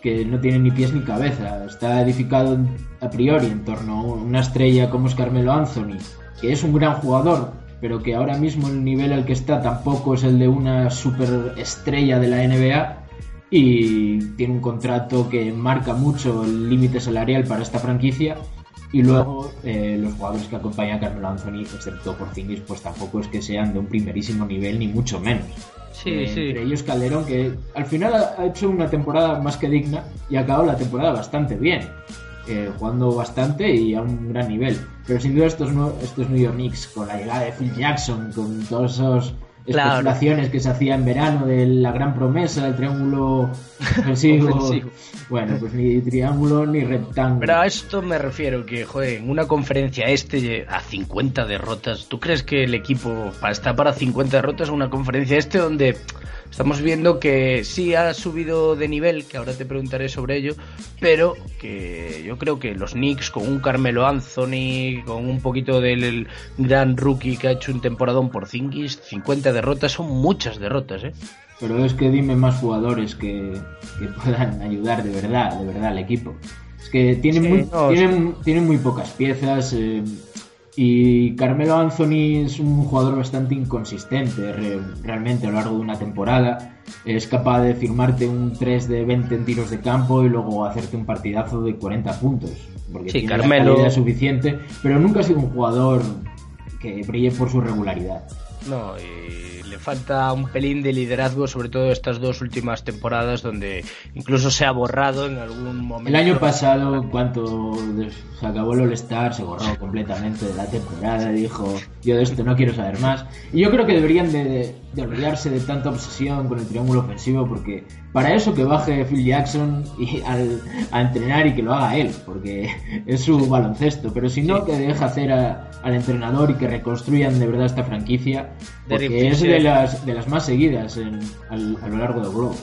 que no tiene ni pies ni cabeza. Está edificado a priori en torno a una estrella como es Carmelo Anthony, que es un gran jugador, pero que ahora mismo el nivel al que está tampoco es el de una superestrella de la NBA y tiene un contrato que marca mucho el límite salarial para esta franquicia. Y luego eh, los jugadores que acompañan a Carmelo Anthony, excepto por Porzingis, pues tampoco es que sean de un primerísimo nivel, ni mucho menos. Sí, eh, sí. Entre ellos Calderón, que al final ha hecho una temporada más que digna y ha acabado la temporada bastante bien. Eh, jugando bastante y a un gran nivel. Pero sin duda estos, estos New York Knicks, con la llegada de Phil Jackson, con todos esos especulaciones que se hacía en verano de la gran promesa, del triángulo ofensivo. bueno, pues ni triángulo ni rectángulo. Pero a esto me refiero que, joder, en una conferencia este a 50 derrotas, ¿tú crees que el equipo está para 50 derrotas en una conferencia este donde estamos viendo que sí ha subido de nivel, que ahora te preguntaré sobre ello, pero que yo creo que los Knicks con un Carmelo Anthony, con un poquito del gran rookie que ha hecho un temporadón por Zingis, 50 derrotas son muchas derrotas, ¿eh? Pero es que dime más jugadores que, puedan ayudar de verdad, de verdad al equipo. Es que tienen, muy, tienen, tienen muy pocas piezas. Eh, y Carmelo Anthony es un jugador bastante inconsistente realmente a lo largo de una temporada. Es capaz de firmarte un 3 de 20 en tiros de campo y luego hacerte un partidazo de 40 puntos. Porque tiene Carmelo... la suficiente, pero nunca ha sido un jugador que brille por su regularidad. No, y falta un pelín de liderazgo, sobre todo estas dos últimas temporadas, donde incluso se ha borrado en algún momento. El año pasado, cuando se acabó el All-Star, se borró completamente de la temporada, dijo, yo de esto no quiero saber más. Y yo creo que deberían de, de olvidarse de tanta obsesión con el triángulo ofensivo, porque para eso que baje Phil Jackson y al, a entrenar y que lo haga él, porque es su baloncesto, pero si no, que deje hacer al entrenador y que reconstruyan de verdad esta franquicia, porque es de las, de las más seguidas a lo largo del globo.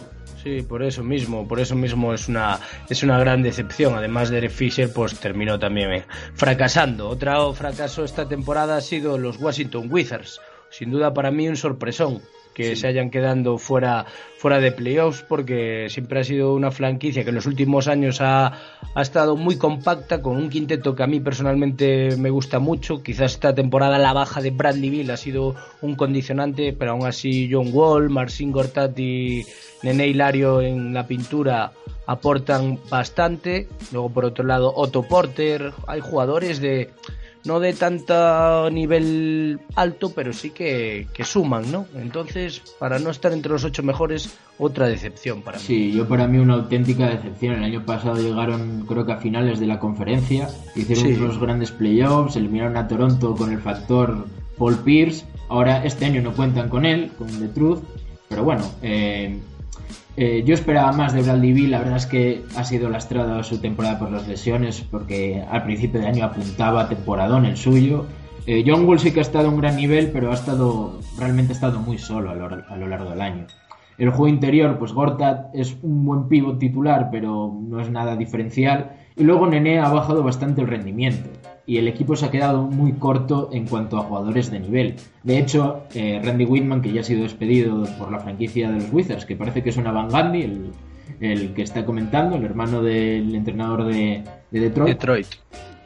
Sí, por eso mismo, por eso mismo es una, es una gran decepción. Además, Derek Fisher pues terminó también eh, fracasando. Otro fracaso esta temporada ha sido los Washington Wizards. Sin duda para mí un sorpresón que se hayan quedando fuera, fuera de playoffs porque siempre ha sido una franquicia que en los últimos años ha, ha, estado muy compacta con un quinteto que a mí personalmente me gusta mucho. Quizás esta temporada la baja de Bradley Bill ha sido un condicionante, pero aún así John Wall, Marcin Gortat y Nene Hilario en la pintura aportan bastante. Luego por otro lado Otto Porter, hay jugadores de no de tanto nivel alto, pero sí que, suman, ¿no? Entonces, para no estar entre los ocho mejores, otra decepción para mí. Sí, yo para mí una auténtica decepción. El año pasado llegaron, creo que a finales de la conferencia, hicieron unos grandes playoffs, eliminaron a Toronto con el factor Paul Pierce. Ahora, este año no cuentan con él, con The Truth, pero bueno, eh, eh, yo esperaba más de Bradley la verdad es que ha sido lastrado su temporada por las lesiones, porque al principio de año apuntaba temporadón el suyo. Eh, John Wall sí que ha estado a un gran nivel, pero ha estado realmente ha estado muy solo a lo, largo del año. El juego interior, pues Gortat es un buen pivot titular, pero no es nada diferencial. Y luego Nene ha bajado bastante el rendimiento. Y el equipo se ha quedado muy corto en cuanto a jugadores de nivel. De hecho, eh, Randy Whitman, que ya ha sido despedido por la franquicia de los Wizards, que parece que es una Van el, el que está comentando, el hermano del entrenador de, Detroit. Detroit.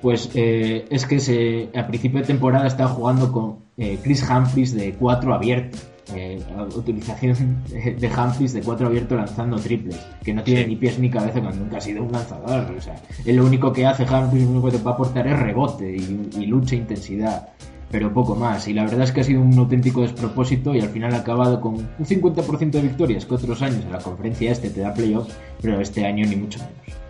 Pues eh, es que se, a principio de temporada estaba jugando con eh, Chris Humphries de 4 abierto. Eh, utilización de Humphries de 4 abierto lanzando triples, que no tiene ni pies ni cabeza cuando nunca ha sido un lanzador. O sea, lo único que hace Humphries, lo único que te va a aportar es rebote y, y lucha e intensidad pero poco más. Y la verdad es que ha sido un auténtico despropósito y al final ha acabado con un 50% de victorias que otros años en la conferencia este te da playoff, pero este año ni mucho menos.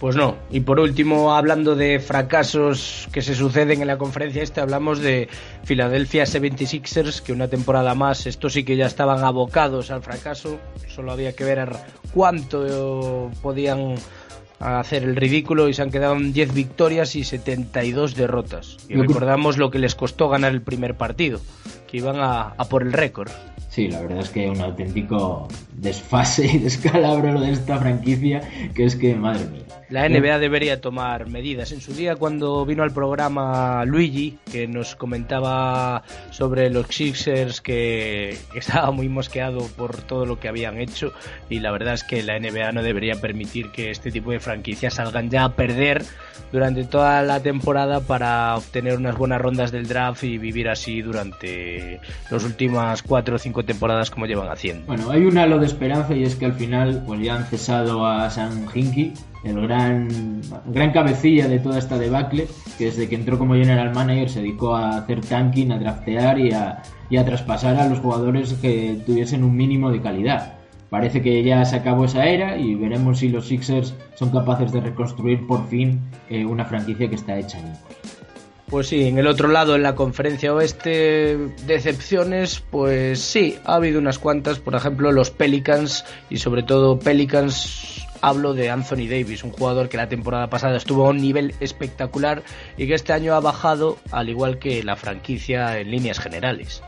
Pues no. Y por último, hablando de fracasos que se suceden en la conferencia este, hablamos de Philadelphia 76ers, que una temporada más, estos sí que ya estaban abocados al fracaso. Solo había que ver cuánto podían hacer el ridículo y se han quedado en 10 victorias y 72 derrotas. Y recordamos lo que les costó ganar el primer partido, que iban a, a por el récord. Sí, la verdad es que un auténtico desfase y descalabro lo de esta franquicia, que es que, madre mía. La NBA debería tomar medidas. En su día, cuando vino al programa Luigi, que nos comentaba sobre los Sixers, que estaba muy mosqueado por todo lo que habían hecho, y la verdad es que la NBA no debería permitir que este tipo de franquicias salgan ya a perder durante toda la temporada para obtener unas buenas rondas del draft y vivir así durante las últimas cuatro o cinco temporadas como llevan haciendo. Bueno, hay un halo de esperanza y es que al final pues ya han cesado a Sam Hinkie, el gran, gran cabecilla de toda esta debacle, que desde que entró como general manager se dedicó a hacer tanking, a draftear y a, y a traspasar a los jugadores que tuviesen un mínimo de calidad. Parece que ya se acabó esa era y veremos si los Sixers son capaces de reconstruir por fin eh, una franquicia que está hecha en pues sí, en el otro lado, en la conferencia oeste, decepciones, pues sí, ha habido unas cuantas, por ejemplo, los Pelicans y sobre todo Pelicans, hablo de Anthony Davis, un jugador que la temporada pasada estuvo a un nivel espectacular y que este año ha bajado, al igual que la franquicia en líneas generales.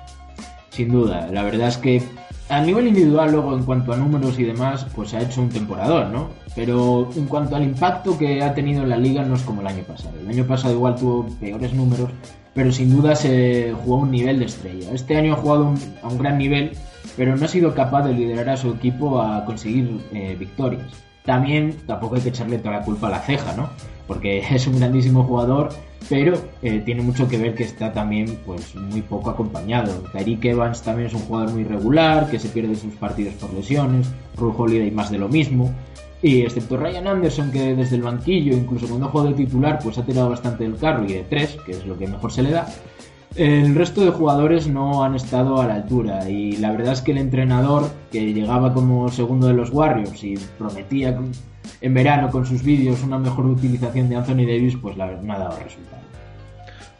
Sin duda, la verdad es que a nivel individual, luego en cuanto a números y demás, pues ha hecho un temporador, ¿no? Pero en cuanto al impacto que ha tenido en la liga, no es como el año pasado. El año pasado igual tuvo peores números, pero sin duda se jugó a un nivel de estrella. Este año ha jugado a un gran nivel, pero no ha sido capaz de liderar a su equipo a conseguir eh, victorias. También tampoco hay que echarle toda la culpa a la ceja, ¿no? Porque es un grandísimo jugador pero eh, tiene mucho que ver que está también pues muy poco acompañado. Tyreek Evans también es un jugador muy regular, que se pierde sus partidos por lesiones, Ru Holiday más de lo mismo, y excepto Ryan Anderson que desde el banquillo, incluso cuando juega de titular, pues ha tirado bastante del carro y de tres, que es lo que mejor se le da. El resto de jugadores no han estado a la altura y la verdad es que el entrenador que llegaba como segundo de los Warriors y prometía en verano con sus vídeos una mejor utilización de Anthony Davis, pues la verdad no ha dado resultado.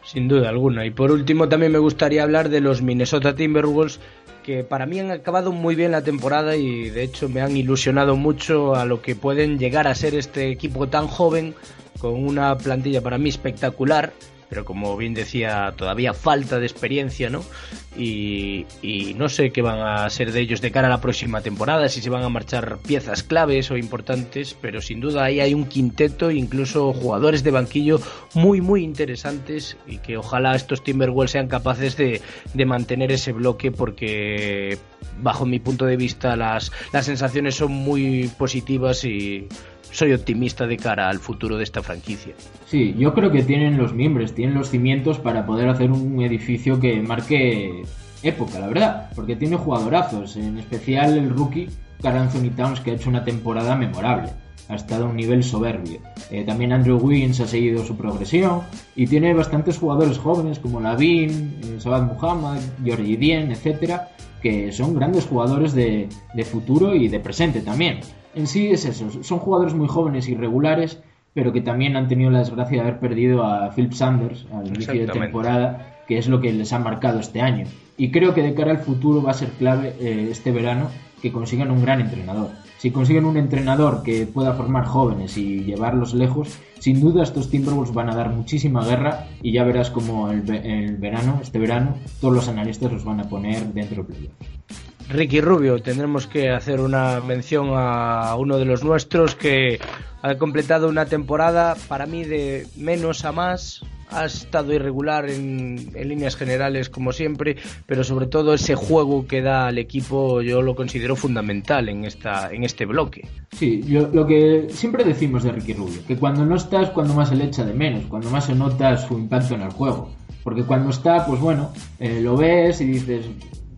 Sin duda alguna. Y por último también me gustaría hablar de los Minnesota Timberwolves que para mí han acabado muy bien la temporada y de hecho me han ilusionado mucho a lo que pueden llegar a ser este equipo tan joven con una plantilla para mí espectacular pero como bien decía, todavía falta de experiencia, ¿no? Y, no sé qué van a ser de ellos de cara a la próxima temporada, si se van a marchar piezas claves o importantes, pero sin duda ahí hay un quinteto, incluso jugadores de banquillo muy, muy interesantes y que ojalá estos Timberwolves sean capaces de, de mantener ese bloque porque bajo mi punto de vista las, las sensaciones son muy positivas y soy optimista de cara al futuro de esta franquicia. Sí, yo creo que tienen los miembros, tienen los cimientos para poder hacer un edificio que marque época, la verdad, porque tiene jugadorazos, en especial el rookie Carl Anthony Towns que ha hecho una temporada memorable, ha estado a un nivel soberbio. Eh, también Andrew Wiggins ha seguido su progresión y tiene bastantes jugadores jóvenes como Lavin, eh, Sabad Muhammad, Georgie Dien, etcétera, que son grandes jugadores de futuro y de presente también en sí es eso. Son jugadores muy jóvenes y regulares, pero que también han tenido la desgracia de haber perdido a Philip Sanders al inicio de temporada, que es lo que les ha marcado este año. Y creo que de cara al futuro va a ser clave eh, este verano que consigan un gran entrenador. Si consiguen un entrenador que pueda formar jóvenes y llevarlos lejos, sin duda estos Timberwolves van a dar muchísima guerra y ya verás como el, el verano, este verano, todos los analistas los van a poner dentro del playoff. Ricky Rubio, tendremos que hacer una mención a uno de los nuestros que ha completado una temporada para mí de menos a más, ha estado irregular en, líneas generales como siempre, pero sobre todo ese juego que da al equipo yo lo considero fundamental en, esta, en este bloque. Sí, lo que siempre decimos de Ricky Rubio, que cuando no está es cuando más se le echa de menos, cuando más se nota su impacto en el juego. Porque cuando está, pues bueno, eh, lo ves y dices,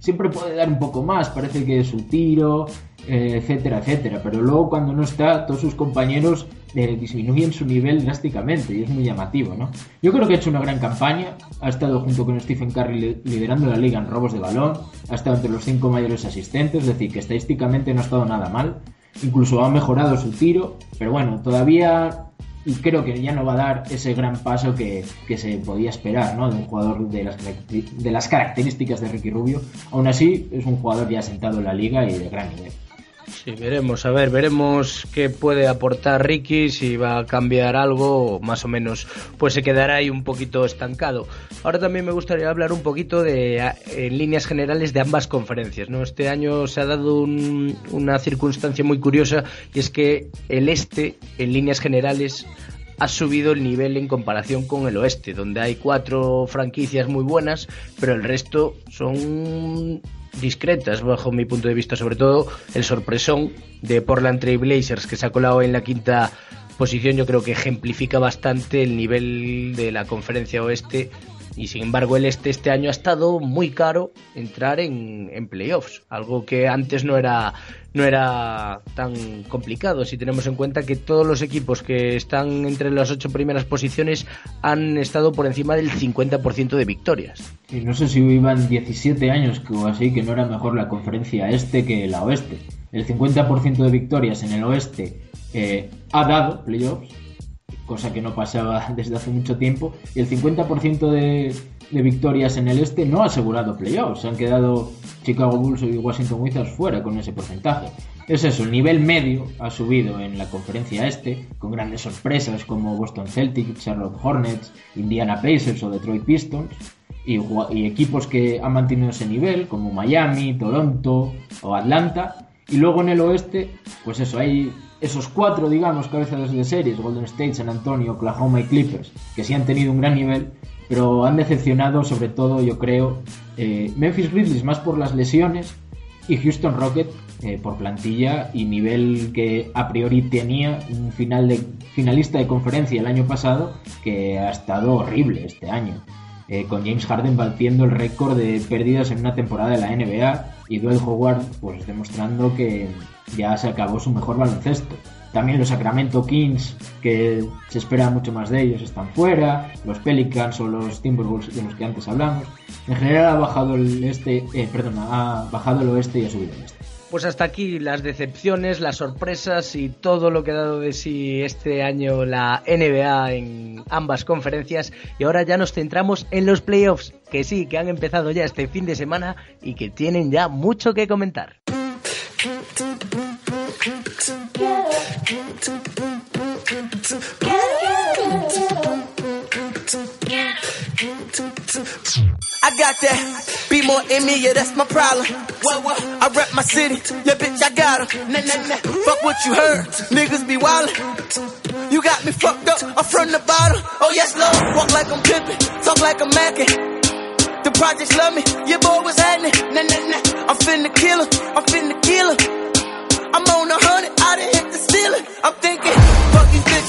siempre puede dar un poco más, parece que es su tiro, eh, etcétera, etcétera. Pero luego cuando no está, todos sus compañeros eh, disminuyen su nivel drásticamente y es muy llamativo, ¿no? Yo creo que ha hecho una gran campaña, ha estado junto con Stephen Curry liderando la liga en robos de balón, ha estado entre los cinco mayores asistentes, es decir, que estadísticamente no ha estado nada mal, incluso ha mejorado su tiro, pero bueno, todavía y creo que ya no va a dar ese gran paso que, se podía esperar ¿no? de un jugador de las, de las características de Ricky Rubio. Aún así, es un jugador ya sentado en la liga y de gran nivel. Sí, veremos, a ver, veremos qué puede aportar Ricky, si va a cambiar algo, más o menos, pues se quedará ahí un poquito estancado. Ahora también me gustaría hablar un poquito de, en líneas generales, de ambas conferencias, ¿no? Este año se ha dado una circunstancia muy curiosa y es que el este, en líneas generales, ha subido el nivel en comparación con el oeste, donde hay cuatro franquicias muy buenas, pero el resto son discretas bajo mi punto de vista, sobre todo el sorpresón de Portland Trail Blazers que se ha colado en la quinta posición, yo creo que ejemplifica bastante el nivel de la conferencia oeste y sin embargo el este este año ha estado muy caro entrar en, en playoffs, algo que antes no era no era tan complicado si tenemos en cuenta que todos los equipos que están entre las ocho primeras posiciones han estado por encima del 50% de victorias. Y no sé si iban 17 años o así que no era mejor la conferencia este que la oeste. El 50% de victorias en el oeste eh, ha dado playoffs, cosa que no pasaba desde hace mucho tiempo, y el 50% de, de victorias en el este no ha asegurado playoffs. Se han quedado Chicago Bulls y Washington Wizards fuera con ese porcentaje. Es eso, el nivel medio ha subido en la conferencia este, con grandes sorpresas como Boston Celtics, Charlotte Hornets, Indiana Pacers o Detroit Pistons, y, y equipos que han mantenido ese nivel, como Miami, Toronto o Atlanta. Y luego en el oeste, pues eso, hay esos cuatro, digamos, cabezas de series, Golden State, San Antonio, Oklahoma y Clippers, que sí han tenido un gran nivel, pero han decepcionado sobre todo, yo creo, eh, Memphis Grizzlies más por las lesiones y Houston Rocket eh, por plantilla y nivel que a priori tenía un final de finalista de conferencia el año pasado que ha estado horrible este año. Eh, con James Harden batiendo el récord de pérdidas en una temporada de la NBA y Dwight Howard pues demostrando que ya se acabó su mejor baloncesto. También los Sacramento Kings, que se espera mucho más de ellos, están fuera. Los Pelicans o los Timberwolves de los que antes hablamos. En general ha bajado el este, eh, perdón, ha bajado el oeste y ha subido el este. Pues hasta aquí las decepciones, las sorpresas y todo lo que ha dado de sí este año la NBA en ambas conferencias. Y ahora ya nos centramos en los playoffs, que sí, que han empezado ya este fin de semana y que tienen ya mucho que comentar. I got that. Be more in me, yeah, that's my problem. I rep my city, yeah, bitch, I got her. Nah, nah, nah. Fuck what you heard. Niggas be wildin'. You got me fucked up, I'm from the bottom. Oh, yes, Lord. Walk like I'm pimpin', talk like I'm mackin'. The projects love me, yeah, boy, was happening? Nah, nah, nah. I'm finna kill her, I'm finna kill her.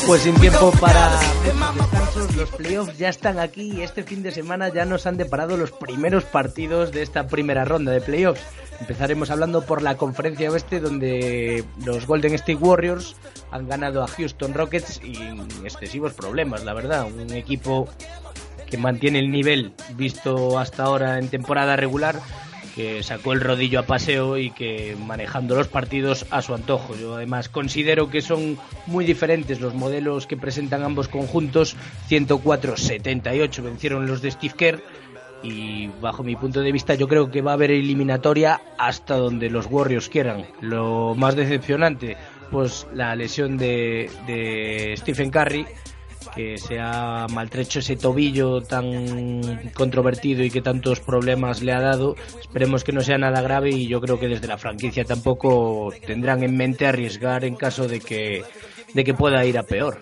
Pues sin tiempo para descansos, los playoffs ya están aquí y este fin de semana ya nos han deparado los primeros partidos de esta primera ronda de playoffs. Empezaremos hablando por la conferencia oeste donde los Golden State Warriors han ganado a Houston Rockets sin excesivos problemas, la verdad. Un equipo que mantiene el nivel visto hasta ahora en temporada regular que sacó el rodillo a paseo y que manejando los partidos a su antojo. Yo además considero que son muy diferentes los modelos que presentan ambos conjuntos. 104-78 vencieron los de Steve Kerr y bajo mi punto de vista yo creo que va a haber eliminatoria hasta donde los Warriors quieran. Lo más decepcionante, pues la lesión de, de Stephen Curry que se ha maltrecho ese tobillo tan controvertido y que tantos problemas le ha dado. Esperemos que no sea nada grave y yo creo que desde la franquicia tampoco tendrán en mente arriesgar en caso de que, de que pueda ir a peor.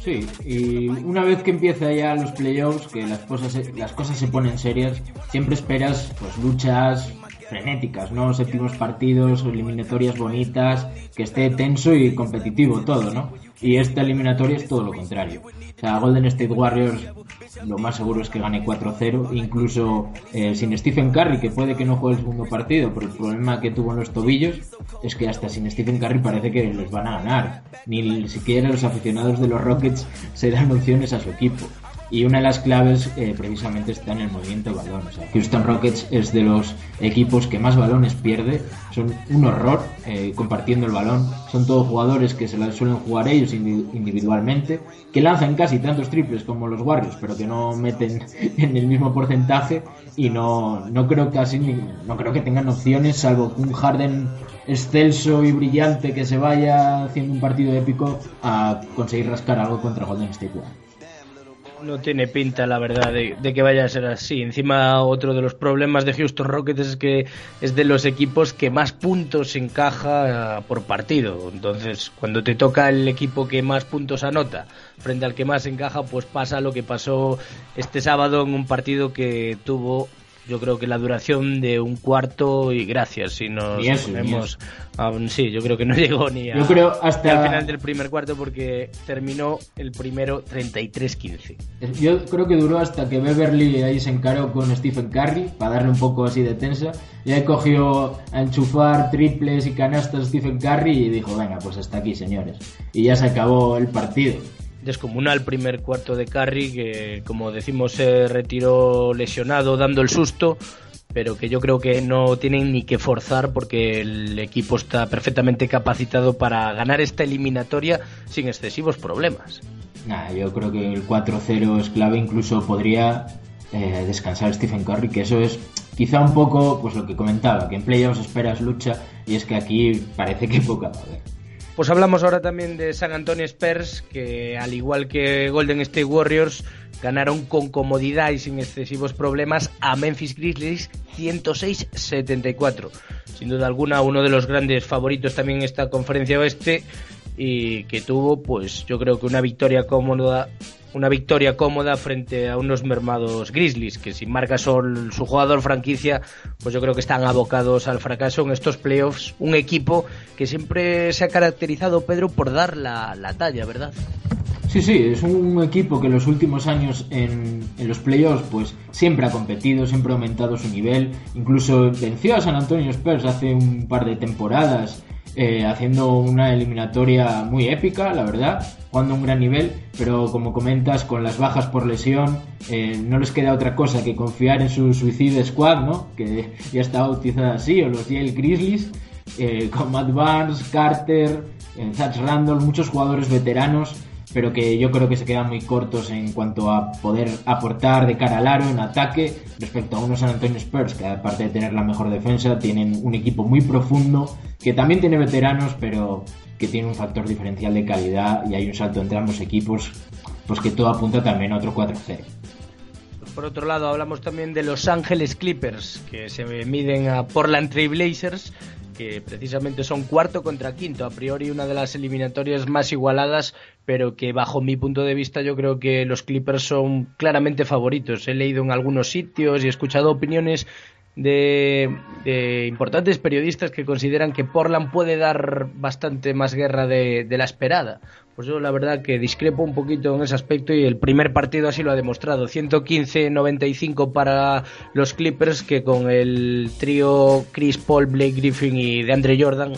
Sí, y una vez que empieza ya los playoffs, que las cosas, las cosas se ponen serias, siempre esperas pues luchas frenéticas, ¿no? Séptimos partidos, eliminatorias bonitas, que esté tenso y competitivo todo, ¿no? Y esta eliminatoria es todo lo contrario. O sea, Golden State Warriors lo más seguro es que gane 4-0, incluso eh, sin Stephen Curry, que puede que no juegue el segundo partido, pero el problema que tuvo en los tobillos es que hasta sin Stephen Curry parece que les van a ganar. Ni siquiera los aficionados de los Rockets se dan opciones a su equipo. Y una de las claves eh, precisamente está en el movimiento de balón. O sea, Houston Rockets es de los equipos que más balones pierde. Son un horror eh, compartiendo el balón. Son todos jugadores que se la suelen jugar ellos individualmente, que lanzan casi tantos triples como los Warriors, pero que no meten en el mismo porcentaje. Y no, no creo casi no creo que tengan opciones, salvo un Harden excelso y brillante que se vaya haciendo un partido épico a conseguir rascar algo contra Golden State Warriors. No tiene pinta, la verdad, de, que vaya a ser así. Encima, otro de los problemas de Houston Rockets es que es de los equipos que más puntos encaja eh, por partido. Entonces, cuando te toca el equipo que más puntos anota frente al que más encaja, pues pasa lo que pasó este sábado en un partido que tuvo yo creo que la duración de un cuarto y gracias si nos ponemos aún sí yo creo que no llegó ni a, yo creo hasta al final del primer cuarto porque terminó el primero 33-15 yo creo que duró hasta que Beverly ahí se encaró con Stephen Curry para darle un poco así de tensa. Y ahí cogió a enchufar triples y canastas Stephen Curry y dijo venga pues hasta aquí señores y ya se acabó el partido descomunal primer cuarto de Carry, que como decimos se retiró lesionado dando el susto, pero que yo creo que no tienen ni que forzar porque el equipo está perfectamente capacitado para ganar esta eliminatoria sin excesivos problemas. Nah, yo creo que el 4-0 es clave, incluso podría eh, descansar Stephen Curry, que eso es quizá un poco pues lo que comentaba, que en playoffs esperas lucha y es que aquí parece que poca va. Pues hablamos ahora también de San Antonio Spurs, que al igual que Golden State Warriors, ganaron con comodidad y sin excesivos problemas a Memphis Grizzlies 106-74. Sin duda alguna, uno de los grandes favoritos también en esta conferencia oeste y que tuvo, pues yo creo que una victoria cómoda una victoria cómoda frente a unos mermados Grizzlies, que sin marca son su jugador franquicia, pues yo creo que están abocados al fracaso en estos playoffs. Un equipo que siempre se ha caracterizado, Pedro, por dar la, talla, ¿verdad? Sí, sí, es un equipo que en los últimos años en, en, los playoffs pues siempre ha competido, siempre ha aumentado su nivel, incluso venció a San Antonio Spurs hace un par de temporadas eh, haciendo una eliminatoria muy épica, la verdad, jugando un gran nivel, pero como comentas, con las bajas por lesión, eh, no les queda otra cosa que confiar en su Suicide Squad, ¿no? Que ya está bautizada así, o los Yale Grizzlies, eh, con Matt Barnes, Carter, Zach Randall, muchos jugadores veteranos pero que yo creo que se quedan muy cortos en cuanto a poder aportar de cara al aro en ataque respecto a unos San Antonio Spurs que aparte de tener la mejor defensa tienen un equipo muy profundo que también tiene veteranos pero que tiene un factor diferencial de calidad y hay un salto entre ambos equipos pues que todo apunta también a otro 4-0. Por otro lado, hablamos también de Los Ángeles Clippers, que se miden a Portland Trail Blazers que precisamente son cuarto contra quinto, a priori una de las eliminatorias más igualadas, pero que bajo mi punto de vista yo creo que los Clippers son claramente favoritos. He leído en algunos sitios y he escuchado opiniones de, importantes periodistas que consideran que Portland puede dar bastante más guerra de, la esperada. Pues yo la verdad que discrepo un poquito en ese aspecto y el primer partido así lo ha demostrado. 115-95 para los Clippers que con el trío Chris Paul, Blake Griffin y de Andre Jordan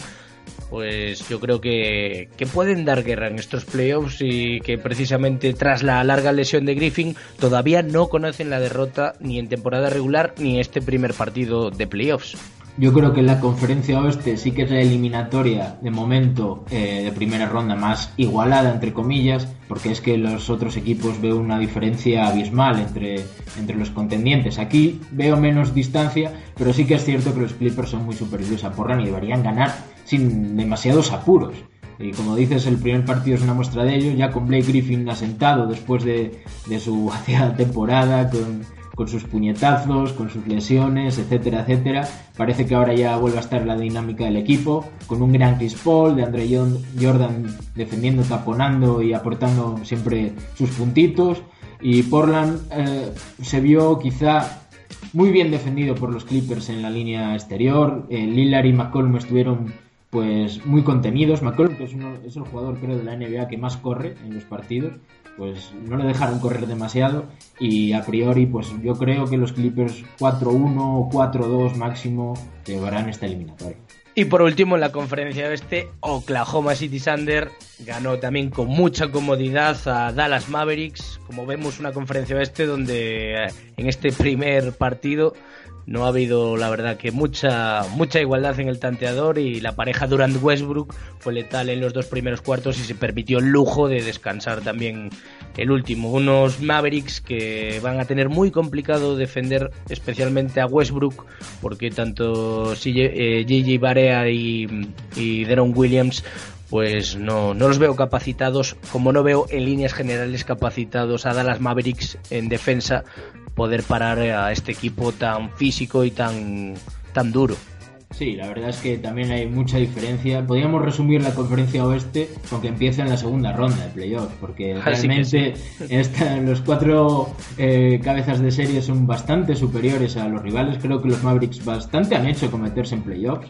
pues yo creo que, pueden dar guerra en estos playoffs y que precisamente tras la larga lesión de Griffin todavía no conocen la derrota ni en temporada regular ni en este primer partido de playoffs. Yo creo que la conferencia oeste sí que es la eliminatoria de momento eh, de primera ronda más igualada, entre comillas, porque es que los otros equipos veo una diferencia abismal entre, entre los contendientes. Aquí veo menos distancia, pero sí que es cierto que los Clippers son muy superiores a Porran y deberían ganar sin demasiados apuros. Y como dices, el primer partido es una muestra de ello, ya con Blake Griffin asentado después de, de su temporada, con, con sus puñetazos, con sus lesiones, etcétera, etcétera. Parece que ahora ya vuelve a estar la dinámica del equipo, con un gran Chris Paul, de Andre Jordan defendiendo, taponando y aportando siempre sus puntitos. Y Portland eh, se vio quizá muy bien defendido por los Clippers en la línea exterior. Eh, Lillard y McCollum estuvieron pues muy contenidos. McCollum, que es, el jugador creo de la NBA que más corre en los partidos, pues no le dejaron correr demasiado y a priori pues yo creo que los Clippers 4-1 o 4-2 máximo llevarán esta eliminatoria. Y por último, en la conferencia oeste, Oklahoma City Thunder ganó también con mucha comodidad a Dallas Mavericks. Como vemos, una conferencia oeste donde eh, en este primer partido no ha habido, la verdad, que mucha, mucha igualdad en el tanteador y la pareja Durant Westbrook fue letal en los dos primeros cuartos y se permitió el lujo de descansar también el último. Unos Mavericks que van a tener muy complicado defender especialmente a Westbrook porque tanto Gigi eh, Barea y, y Deron Williams pues no, no los veo capacitados, como no veo en líneas generales capacitados a Dallas Mavericks en defensa poder parar a este equipo tan físico y tan, tan duro. Sí, la verdad es que también hay mucha diferencia. Podríamos resumir la conferencia oeste con que empieza en la segunda ronda de playoffs, porque realmente los cuatro eh, cabezas de serie son bastante superiores a los rivales. Creo que los Mavericks bastante han hecho cometerse en playoffs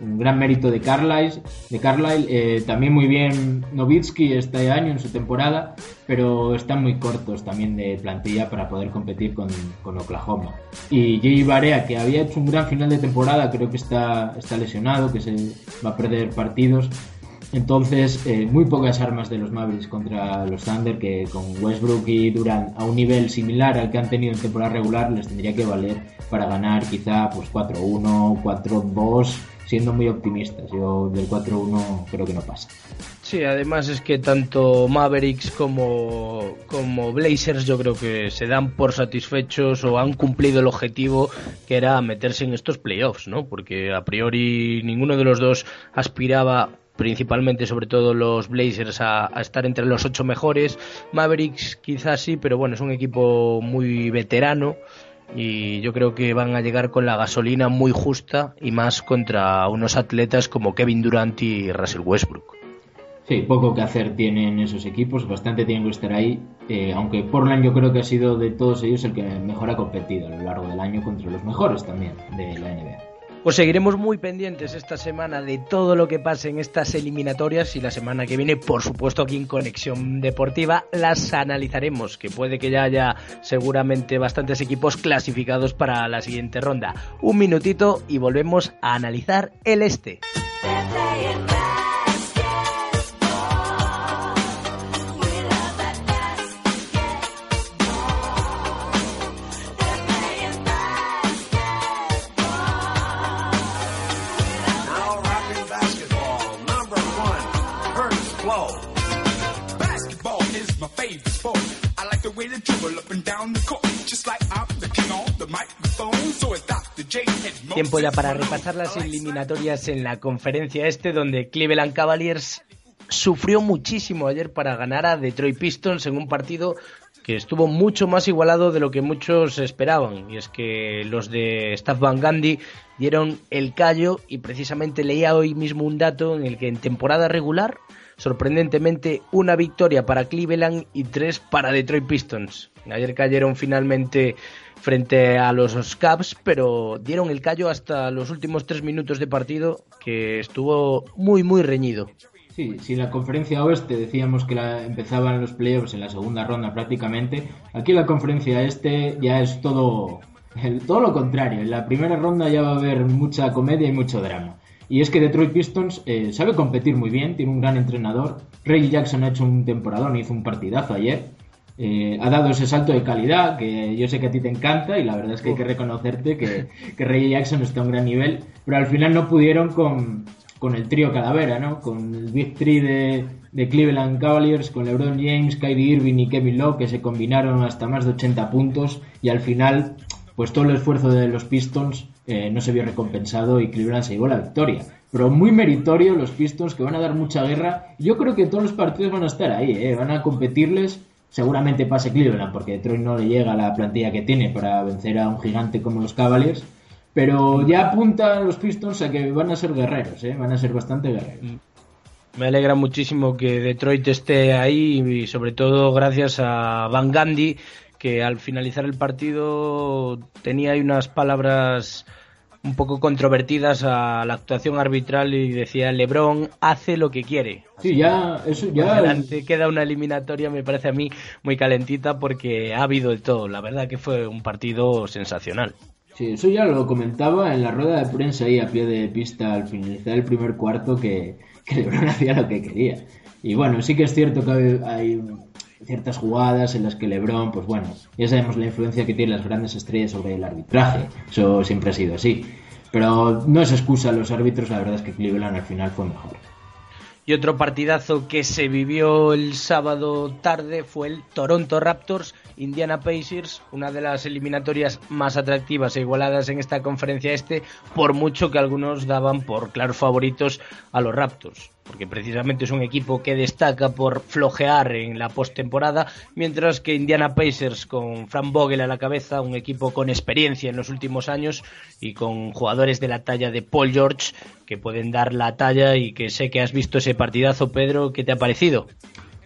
un gran mérito de Carlisle, de Carlisle eh, también muy bien Novitsky este año en su temporada, pero están muy cortos también de plantilla para poder competir con, Oklahoma. Y Jay Barea, que había hecho un gran final de temporada, creo que está, está lesionado, que se va a perder partidos. Entonces, eh, muy pocas armas de los Mavericks contra los Thunder, que con Westbrook y Durant a un nivel similar al que han tenido en temporada regular, les tendría que valer para ganar quizá pues 4-1, 4-2 siendo muy optimistas. Yo del 4-1 creo que no pasa. Sí, además es que tanto Mavericks como, como Blazers yo creo que se dan por satisfechos o han cumplido el objetivo que era meterse en estos playoffs, ¿no? Porque a priori ninguno de los dos aspiraba principalmente sobre todo los Blazers a, a, estar entre los ocho mejores. Mavericks quizás sí, pero bueno, es un equipo muy veterano y yo creo que van a llegar con la gasolina muy justa y más contra unos atletas como Kevin Durant y Russell Westbrook. Sí, poco que hacer tienen esos equipos, bastante tienen que estar ahí, eh, aunque Portland yo creo que ha sido de todos ellos el que mejor ha competido a lo largo del año contra los mejores también de la NBA. Pues seguiremos muy pendientes esta semana de todo lo que pase en estas eliminatorias y la semana que viene, por supuesto, aquí en Conexión Deportiva las analizaremos, que puede que ya haya seguramente bastantes equipos clasificados para la siguiente ronda. Un minutito y volvemos a analizar el este. Tiempo ya para repasar las eliminatorias en la conferencia este, donde Cleveland Cavaliers sufrió muchísimo ayer para ganar a Detroit Pistons en un partido que estuvo mucho más igualado de lo que muchos esperaban. Y es que los de Staff Van Gandhi dieron el callo y precisamente leía hoy mismo un dato en el que en temporada regular, sorprendentemente, una victoria para Cleveland y tres para Detroit Pistons. Ayer cayeron finalmente frente a los Cavs, pero dieron el callo hasta los últimos tres minutos de partido, que estuvo muy, muy reñido. Sí, si en la conferencia oeste decíamos que empezaban los playoffs en la segunda ronda prácticamente, aquí en la conferencia este ya es todo, todo lo contrario. En la primera ronda ya va a haber mucha comedia y mucho drama. Y es que Detroit Pistons eh, sabe competir muy bien, tiene un gran entrenador. Ray Jackson ha hecho un temporadón, hizo un partidazo ayer. Eh, ha dado ese salto de calidad que yo sé que a ti te encanta y la verdad es que hay que reconocerte que, que Ray Jackson está a un gran nivel, pero al final no pudieron con, con el trío Calavera, ¿no? Con el Big Three de, de, Cleveland Cavaliers, con LeBron James, Kyrie Irving y Kevin Love, que se combinaron hasta más de 80 puntos y al final, pues todo el esfuerzo de los Pistons eh, no se vio recompensado y Cleveland se llevó la victoria. Pero muy meritorio los Pistons que van a dar mucha guerra. Yo creo que todos los partidos van a estar ahí, ¿eh? van a competirles seguramente pase Cleveland, porque Detroit no le llega a la plantilla que tiene para vencer a un gigante como los Cavaliers. Pero ya apuntan los Pistons a que van a ser guerreros, ¿eh? van a ser bastante guerreros. Me alegra muchísimo que Detroit esté ahí y sobre todo gracias a Van Gandhi que al finalizar el partido tenía ahí unas palabras un poco controvertidas a la actuación arbitral y decía LeBron hace lo que quiere. Sí, ya eso ya adelante queda una eliminatoria me parece a mí muy calentita porque ha habido de todo. La verdad que fue un partido sensacional. Sí, eso ya lo comentaba en la rueda de prensa ahí a pie de pista al finalizar el primer cuarto que, que LeBron hacía lo que quería. Y bueno, sí que es cierto que hay ciertas jugadas en las que LeBron, pues bueno, ya sabemos la influencia que tienen las grandes estrellas sobre el arbitraje, eso siempre ha sido así. Pero no es excusa a los árbitros, la verdad es que Cleveland al final fue mejor. Y otro partidazo que se vivió el sábado tarde fue el Toronto Raptors Indiana Pacers, una de las eliminatorias más atractivas e igualadas en esta conferencia este, por mucho que algunos daban por claros favoritos a los Raptors porque precisamente es un equipo que destaca por flojear en la postemporada, mientras que Indiana Pacers con Frank Vogel a la cabeza, un equipo con experiencia en los últimos años y con jugadores de la talla de Paul George que pueden dar la talla y que sé que has visto ese partidazo, Pedro, ¿qué te ha parecido?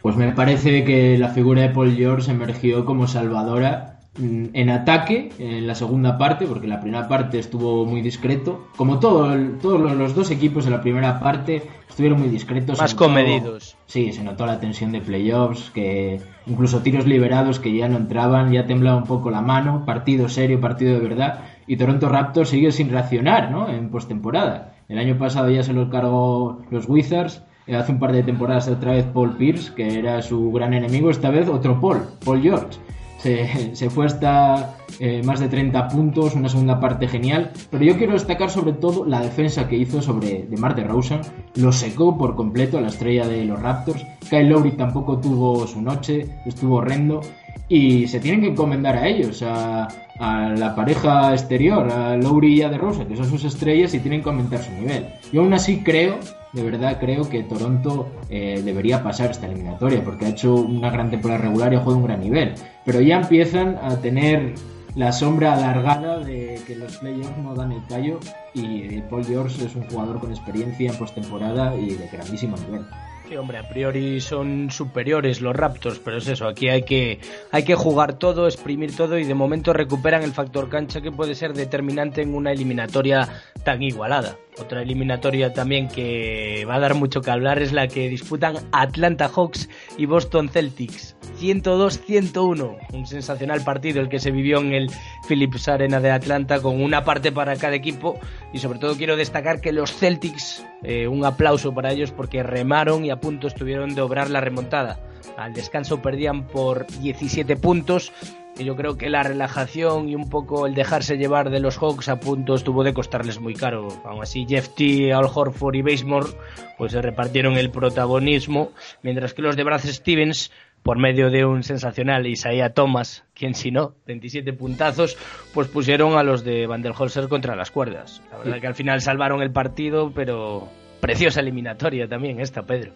Pues me parece que la figura de Paul George emergió como salvadora Mm, en ataque en la segunda parte, porque la primera parte estuvo muy discreto. Como todo, todos los dos equipos en la primera parte estuvieron muy discretos. Más comedidos. Sí, se notó la tensión de playoffs, que incluso tiros liberados que ya no entraban, ya temblaba un poco la mano, partido serio, partido de verdad. Y Toronto Raptors sigue sin reaccionar ¿no? en postemporada. El año pasado ya se lo cargó los Wizards. Eh, hace un par de temporadas otra vez Paul Pierce, que era su gran enemigo, esta vez otro Paul, Paul George. Se, fue hasta eh, más de 30 puntos, una segunda parte genial, pero yo quiero destacar sobre todo la defensa que hizo sobre DeMar DeRozan, lo secó por completo a la estrella de los Raptors, Kyle Lowry tampoco tuvo su noche, estuvo horrendo, y se tienen que encomendar a ellos, a, la pareja exterior, a Lowry y a DeRozan, que son sus estrellas y tienen que aumentar su nivel. Yo aún así creo de verdad creo que Toronto eh, debería pasar esta eliminatoria porque ha hecho una gran temporada regular y ha jugado un gran nivel. Pero ya empiezan a tener la sombra alargada de que los playoffs no dan el callo y Paul George es un jugador con experiencia en postemporada y de grandísimo nivel. Sí, hombre, a priori son superiores los Raptors, pero es eso, aquí hay que, hay que jugar todo, exprimir todo y de momento recuperan el factor cancha que puede ser determinante en una eliminatoria tan igualada. Otra eliminatoria también que va a dar mucho que hablar es la que disputan Atlanta Hawks y Boston Celtics. 102-101, un sensacional partido el que se vivió en el Philips Arena de Atlanta con una parte para cada equipo y sobre todo quiero destacar que los Celtics, eh, un aplauso para ellos porque remaron y a punto estuvieron de obrar la remontada. Al descanso perdían por 17 puntos y yo creo que la relajación y un poco el dejarse llevar de los Hawks a punto estuvo de costarles muy caro. Aún así, Jeff T, Al Horford y Basemore pues se repartieron el protagonismo, mientras que los de Brad Stevens, por medio de un sensacional Isaiah Thomas, quien si no, 27 puntazos, pues pusieron a los de Van der Holzer contra las cuerdas. La verdad que al final salvaron el partido, pero preciosa eliminatoria también esta, Pedro.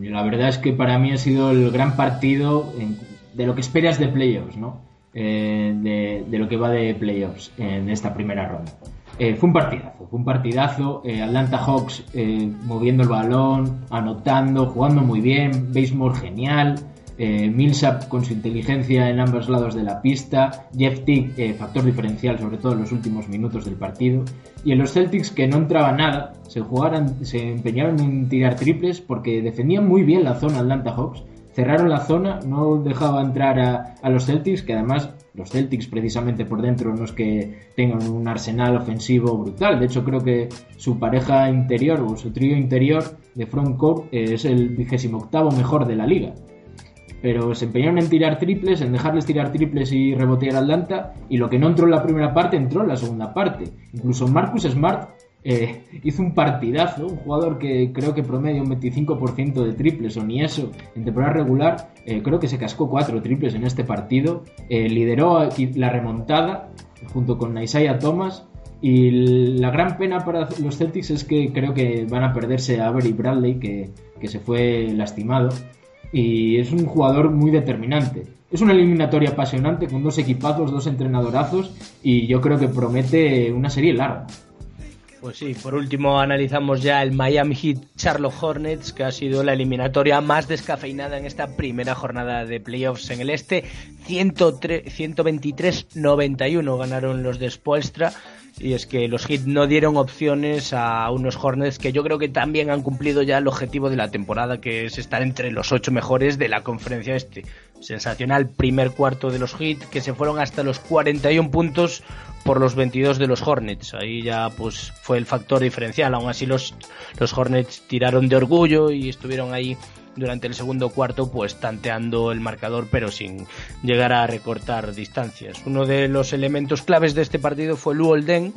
La verdad es que para mí ha sido el gran partido de lo que esperas de playoffs, ¿no? Eh, de, lo que va de playoffs en esta primera ronda. Eh, fue un partidazo, fue un partidazo. Eh, Atlanta Hawks moviendo el balón, anotando, jugando muy bien. Basemore genial. Millsap con su inteligencia en ambos lados de la pista. Jeff Tick, factor diferencial, sobre todo en los últimos minutos del partido. Y en los Celtics que no entraba nada, se, jugaran, se empeñaron en tirar triples porque defendían muy bien la zona Atlanta Hawks cerraron la zona, no dejaba entrar a, los Celtics, que además los Celtics precisamente por dentro no es que tengan un arsenal ofensivo brutal, de hecho creo que su pareja interior o su trío interior de frontcourt es el vigésimo octavo mejor de la liga. Pero se empeñaron en tirar triples, en dejarles tirar triples y rebotear a Atlanta, y lo que no entró en la primera parte entró en la segunda parte. Incluso Marcus Smart eh, hizo un partidazo, un jugador que creo que promedia un 25% de triples o ni eso en temporada regular, eh, creo que se cascó cuatro triples en este partido, eh, lideró la remontada junto con Isaiah Thomas y la gran pena para los Celtics es que creo que van a perderse a Avery Bradley que, que se fue lastimado y es un jugador muy determinante. Es una eliminatoria apasionante con dos equipazos, dos entrenadorazos y yo creo que promete una serie larga. Pues sí, por último analizamos ya el Miami Heat Charlotte Hornets, que ha sido la eliminatoria más descafeinada en esta primera jornada de playoffs en el este. 123-91 ganaron los de Spoelstra. Y es que los Heat no dieron opciones a unos Hornets que yo creo que también han cumplido ya el objetivo de la temporada, que es estar entre los ocho mejores de la conferencia este. Sensacional primer cuarto de los Heat, que se fueron hasta los 41 puntos por los 22 de los Hornets. Ahí ya pues fue el factor diferencial. Aún así los, los Hornets tiraron de orgullo y estuvieron ahí durante el segundo cuarto pues tanteando el marcador pero sin llegar a recortar distancias. Uno de los elementos claves de este partido fue Luolden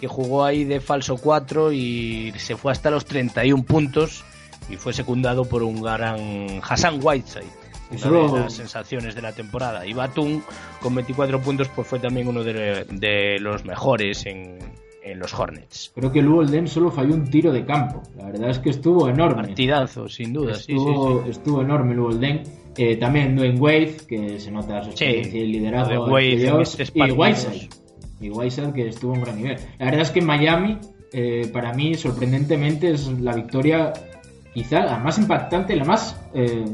que jugó ahí de falso 4 y se fue hasta los 31 puntos y fue secundado por un gran Hassan Whiteside una de las sensaciones de la temporada. Y Batum, con 24 puntos, pues fue también uno de, los mejores en, los Hornets. Creo que Luol Den solo falló un tiro de campo. La verdad es que estuvo enorme. Partidazo, sin duda. Estuvo, estuvo enorme Luol Den. Eh, también Dwayne Wade, que se nota su experiencia y liderazgo. Wade y Whiteside. Y Whiteside, que estuvo en gran nivel. La verdad es que Miami, eh, para mí, sorprendentemente, es la victoria quizá la más impactante, la más eh,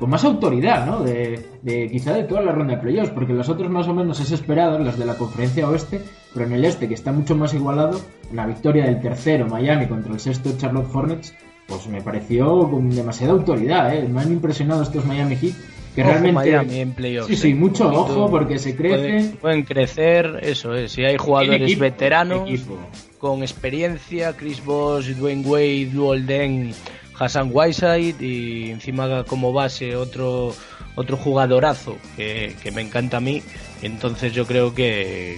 con más autoridad, ¿no? De, quizá de toda la ronda de playoffs, porque los otros más o menos es esperado, las de la conferencia oeste, pero en el este, que está mucho más igualado, la victoria del tercero Miami contra el sexto Charlotte Hornets, pues me pareció con demasiada autoridad, ¿eh? Me han impresionado estos Miami Heat que realmente Miami en playoffs, sí sí ¿eh? mucho ojo porque se crecen pueden, crecer eso es si hay jugadores veteranos con experiencia Chris Bosh Dwayne Wade Luolden Hassan Whiteside y encima como base otro otro jugadorazo que, me encanta a mí. Entonces yo creo que,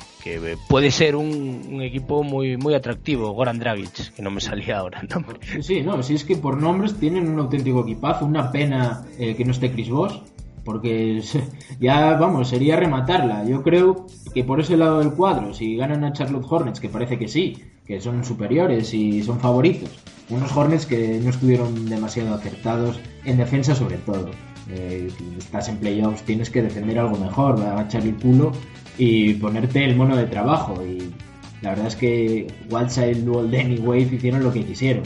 puede ser un, equipo muy muy atractivo. Goran Dragic, que no me salía ahora el. Sí, no, si es que por nombres tienen un auténtico equipazo. Una pena eh, que no esté Chris Bosh, porque ya, vamos, sería rematarla. Yo creo que por ese lado del cuadro, si ganan a Charlotte Hornets, que parece que sí, que son superiores y son favoritos, unos Hornets que no estuvieron demasiado acertados en defensa sobre todo. Eh, estás en playoffs, tienes que defender algo mejor, agachar el culo y ponerte el mono de trabajo. Y la verdad es que Wildside, Walden y Wave hicieron lo que quisieron.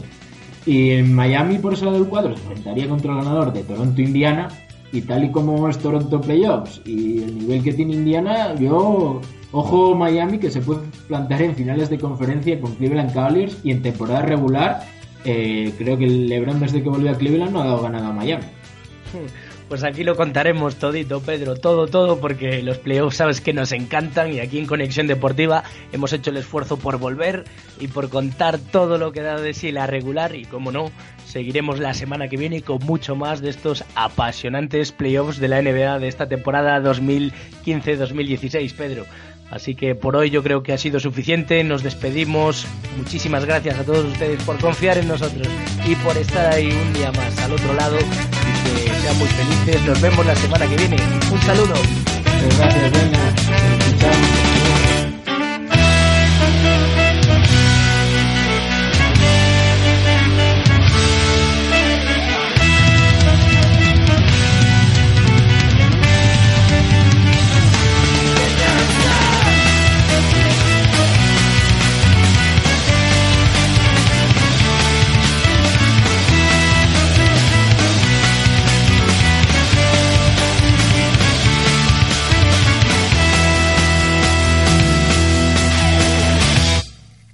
Y en Miami, por ese lado del cuadro, se enfrentaría contra el ganador de Toronto-Indiana. Y tal y como es Toronto Playoffs y el nivel que tiene Indiana, yo Ojo Miami que se puede plantear en finales de conferencia con Cleveland Cavaliers y en temporada regular eh, creo que el LeBron desde que volvió a Cleveland no ha dado ganado a Miami. Pues aquí lo contaremos todito, Pedro, todo, todo, porque los playoffs sabes que nos encantan y aquí en Conexión Deportiva hemos hecho el esfuerzo por volver y por contar todo lo que da de sí la regular y, como no, seguiremos la semana que viene con mucho más de estos apasionantes playoffs de la NBA de esta temporada 2015-2016, Pedro. Así que por hoy yo creo que ha sido suficiente. Nos despedimos. Muchísimas gracias a todos ustedes por confiar en nosotros y por estar ahí un día más al otro lado. Y que sean muy felices. Nos vemos la semana que viene. Un saludo. Gracias, venga.